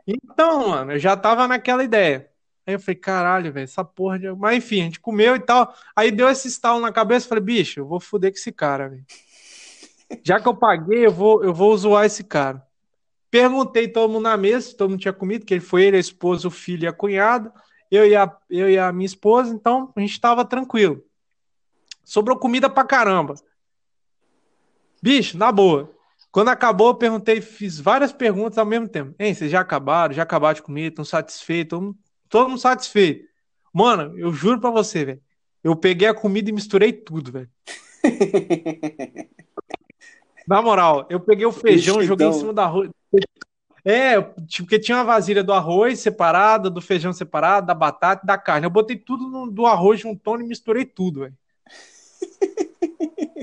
Então, mano, eu já tava naquela ideia. Aí eu falei, caralho, velho, essa porra de. Mas enfim, a gente comeu e tal. Aí deu esse estalo na cabeça, falei, bicho, eu vou foder com esse cara, velho. Já que eu paguei, eu vou, eu vou zoar esse cara. Perguntei todo mundo na mesa, todo mundo tinha comido, que ele foi ele, a esposa, o filho e a cunhada. Eu e a, eu e a minha esposa, então a gente estava tranquilo. Sobrou comida pra caramba. Bicho, na boa. Quando acabou, eu perguntei, fiz várias perguntas ao mesmo tempo. Hein, vocês já acabaram? Já acabaram de comer? Estão satisfeitos? Todo mundo, satisfeito. Mano, eu juro pra você, velho. Eu peguei a comida e misturei tudo, velho. Na moral, eu peguei o feijão,
Ixi,
joguei em
então.
cima do arroz. É, tipo, porque tinha uma vasilha do arroz separada, do feijão separado, da batata e da carne. Eu botei tudo no, do arroz juntando e misturei tudo, velho.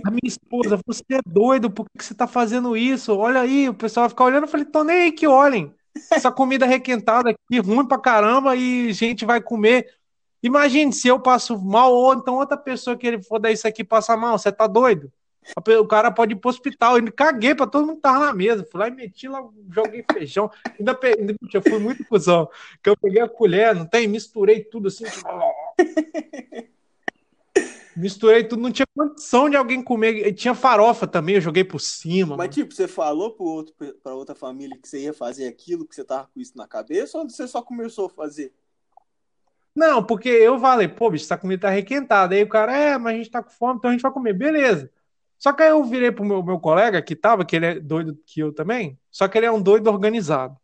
A minha esposa, você é doido, por que que você tá fazendo isso? Olha aí, o pessoal vai ficar olhando. Eu falei, tô nem aí que olhem. Essa comida requentada aqui, ruim pra caramba, e gente vai comer. Imagine se eu passo mal, ou então outra pessoa que ele for dar isso aqui passa mal, você tá doido? O cara pode ir pro hospital. Eu caguei pra todo mundo que tava na mesa. Fui lá e meti lá, joguei feijão. Ainda, pe... ainda eu fui muito cuzão. Que eu peguei a colher, não tem? Misturei tudo assim. Misturei tudo, não tinha condição de alguém comer. Tinha farofa também, eu joguei por cima.
Mas,
mano.
tipo, você falou pro outro, pra outra família que você ia fazer aquilo, que você tava com isso na cabeça, ou você só começou a fazer?
Não, porque eu falei, pô, bicho, essa comida tá requentada. Aí o cara, é, mas a gente tá com fome, então a gente vai comer. Beleza. Só que aí eu virei pro meu, meu colega que tava, que ele é doido que eu também, só que ele é um doido organizado.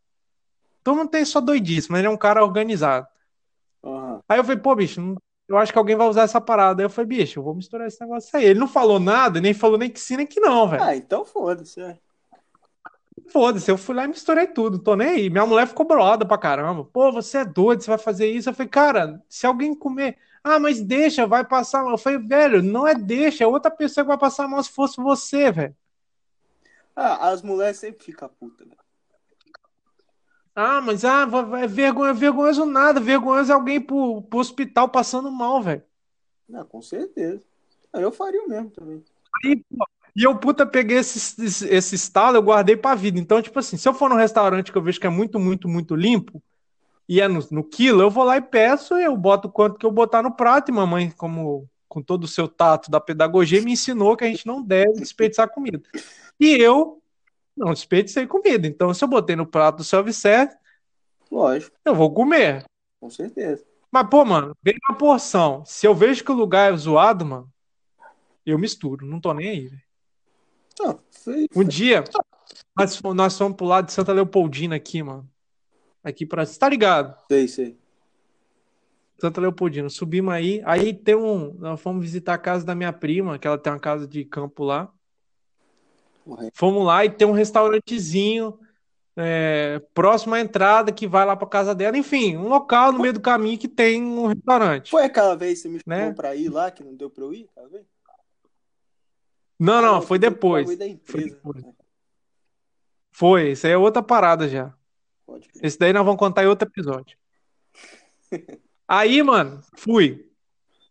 Então não tem só doidice, mas ele é um cara organizado.
Aham.
Aí eu falei, pô, bicho, não- eu acho que alguém vai usar essa parada. Aí eu falei, bicho, eu vou misturar esse negócio aí. Ele não falou nada, nem falou nem que sim, nem que não, velho.
Ah, então foda-se. é.
Foda-se, eu fui lá e misturei tudo, tô nem aí. Minha mulher ficou broada pra caramba. Pô, você é doido, você vai fazer isso? Eu falei, cara, se alguém comer. Ah, mas deixa, vai passar mal. Eu falei, velho, não é deixa, é outra pessoa que vai passar mal se fosse você, velho.
Ah, as mulheres sempre ficam putas, né?
Ah, mas ah, é vergonha, vergonhoso nada. Vergonhoso é alguém pro, pro hospital passando mal, velho.
Não, com certeza. Eu faria o mesmo também.
Aí, pô, E eu, puta, peguei esse, esse, esse estalo, eu guardei pra vida. Então, tipo assim, se eu for num restaurante que eu vejo que é muito, muito, muito limpo, e é no, no quilo, eu vou lá e peço, eu boto o quanto que eu botar no prato, e mamãe, como com todo o seu tato da pedagogia, me ensinou que a gente não deve desperdiçar comida. E eu não desperdicei comida. Então, se eu botei no prato do self-service,
Lógico,
eu vou comer.
com certeza.
Mas, pô, mano, vem uma porção. Se eu vejo que o lugar é zoado, mano, eu misturo. Não tô nem aí, velho.
Foi,
Um dia, nós, nós fomos pro lado de Santa Leopoldina aqui, mano. Aqui pra. Você tá ligado?
sei, sei.
Santa Leopoldina. Subimos aí. Aí tem um. Nós fomos visitar a casa da minha prima, que ela tem uma casa de campo lá. Fomos lá e tem um restaurantezinho é, próximo à entrada que vai lá pra casa dela. Enfim, um local no meio do caminho que tem um restaurante.
Foi aquela vez que você me chamou
Né?
pra ir lá, que não deu pra eu ir? Aquela vez?
Não, não,
Ah,
foi depois. Foi
empresa.
depois. Foi, isso aí é outra parada já. Esse daí nós vamos contar em outro episódio. Aí, mano, fui.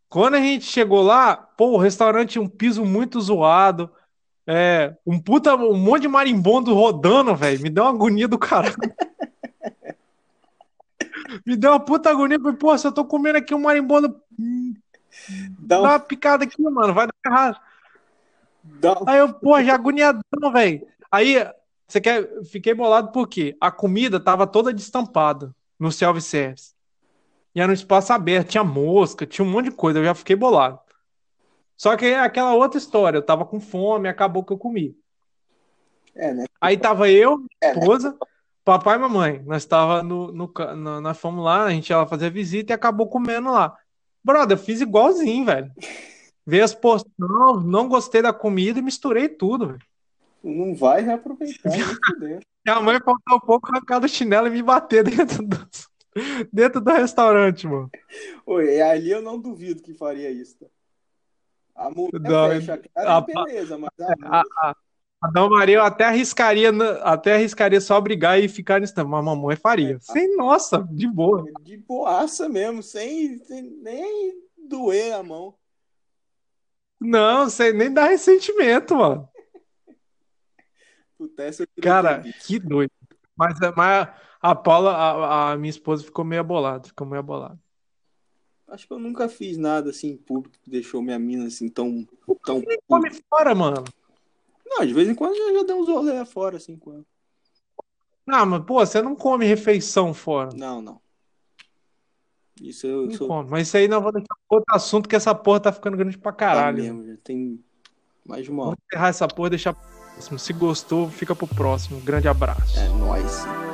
Quando a gente chegou lá, pô, o restaurante tinha um piso muito zoado. É, um puta, um monte de marimbondo rodando, velho. Me deu uma agonia do caralho. Me deu uma puta agonia. Falei, pô, se eu tô comendo aqui um marimbondo, hum,
Dá
dá
um,
uma picada aqui, mano, vai dar errado.
dá um-
Aí eu, pô, já agoniadão, velho. Aí, você quer. Fiquei bolado porque a comida tava toda destampada no self-service. E era no espaço aberto, tinha mosca, tinha um monte de coisa, eu já fiquei bolado. Só que é aquela outra história, eu tava com fome, acabou que eu comi.
É, né?
Aí tava eu, minha esposa, papai e mamãe. Nós tava no, no, na- nós fomos lá, a gente ia lá fazer visita e acabou comendo lá. Brother, eu fiz igualzinho, velho. Veio as porções, não gostei da comida e misturei tudo, velho.
Não vai reaproveitar.
Minha mãe faltou um pouco arrancar do chinelo e me bater dentro do, dentro do restaurante, mano.
Oi, ali eu não duvido que faria isso. tá? A mulher
Não,
fecha a cara,
a-
beleza, mas a
A, a, Maria eu até arriscaria, até arriscaria só brigar e ficar nisso, mas a mamãe faria. Sem, nossa, de boa.
mulher de boaça mesmo, sem, sem nem doer a mão.
Não, sem nem dar ressentimento, mano.
Puta, essa
Cara, que doido. Mas, mas a Paula, a, a minha esposa, ficou meio abolada, ficou meio abolada.
Acho que eu nunca fiz nada assim em público que deixou minha mina assim tão, tão
Come fora, mano.
Não, de vez em quando eu já dei uns rolê fora, assim, com ela.
Não, mas, pô, você não come refeição fora.
Não, não. Isso eu
Não
sou
come. Mas isso aí não vou deixar outro assunto, que essa porra tá ficando grande pra
tá
caralho.
mesmo, já tem mais de uma hora.
Vamos encerrar essa porra e deixar pro próximo. Se gostou, fica pro próximo. Grande abraço.
É nóis.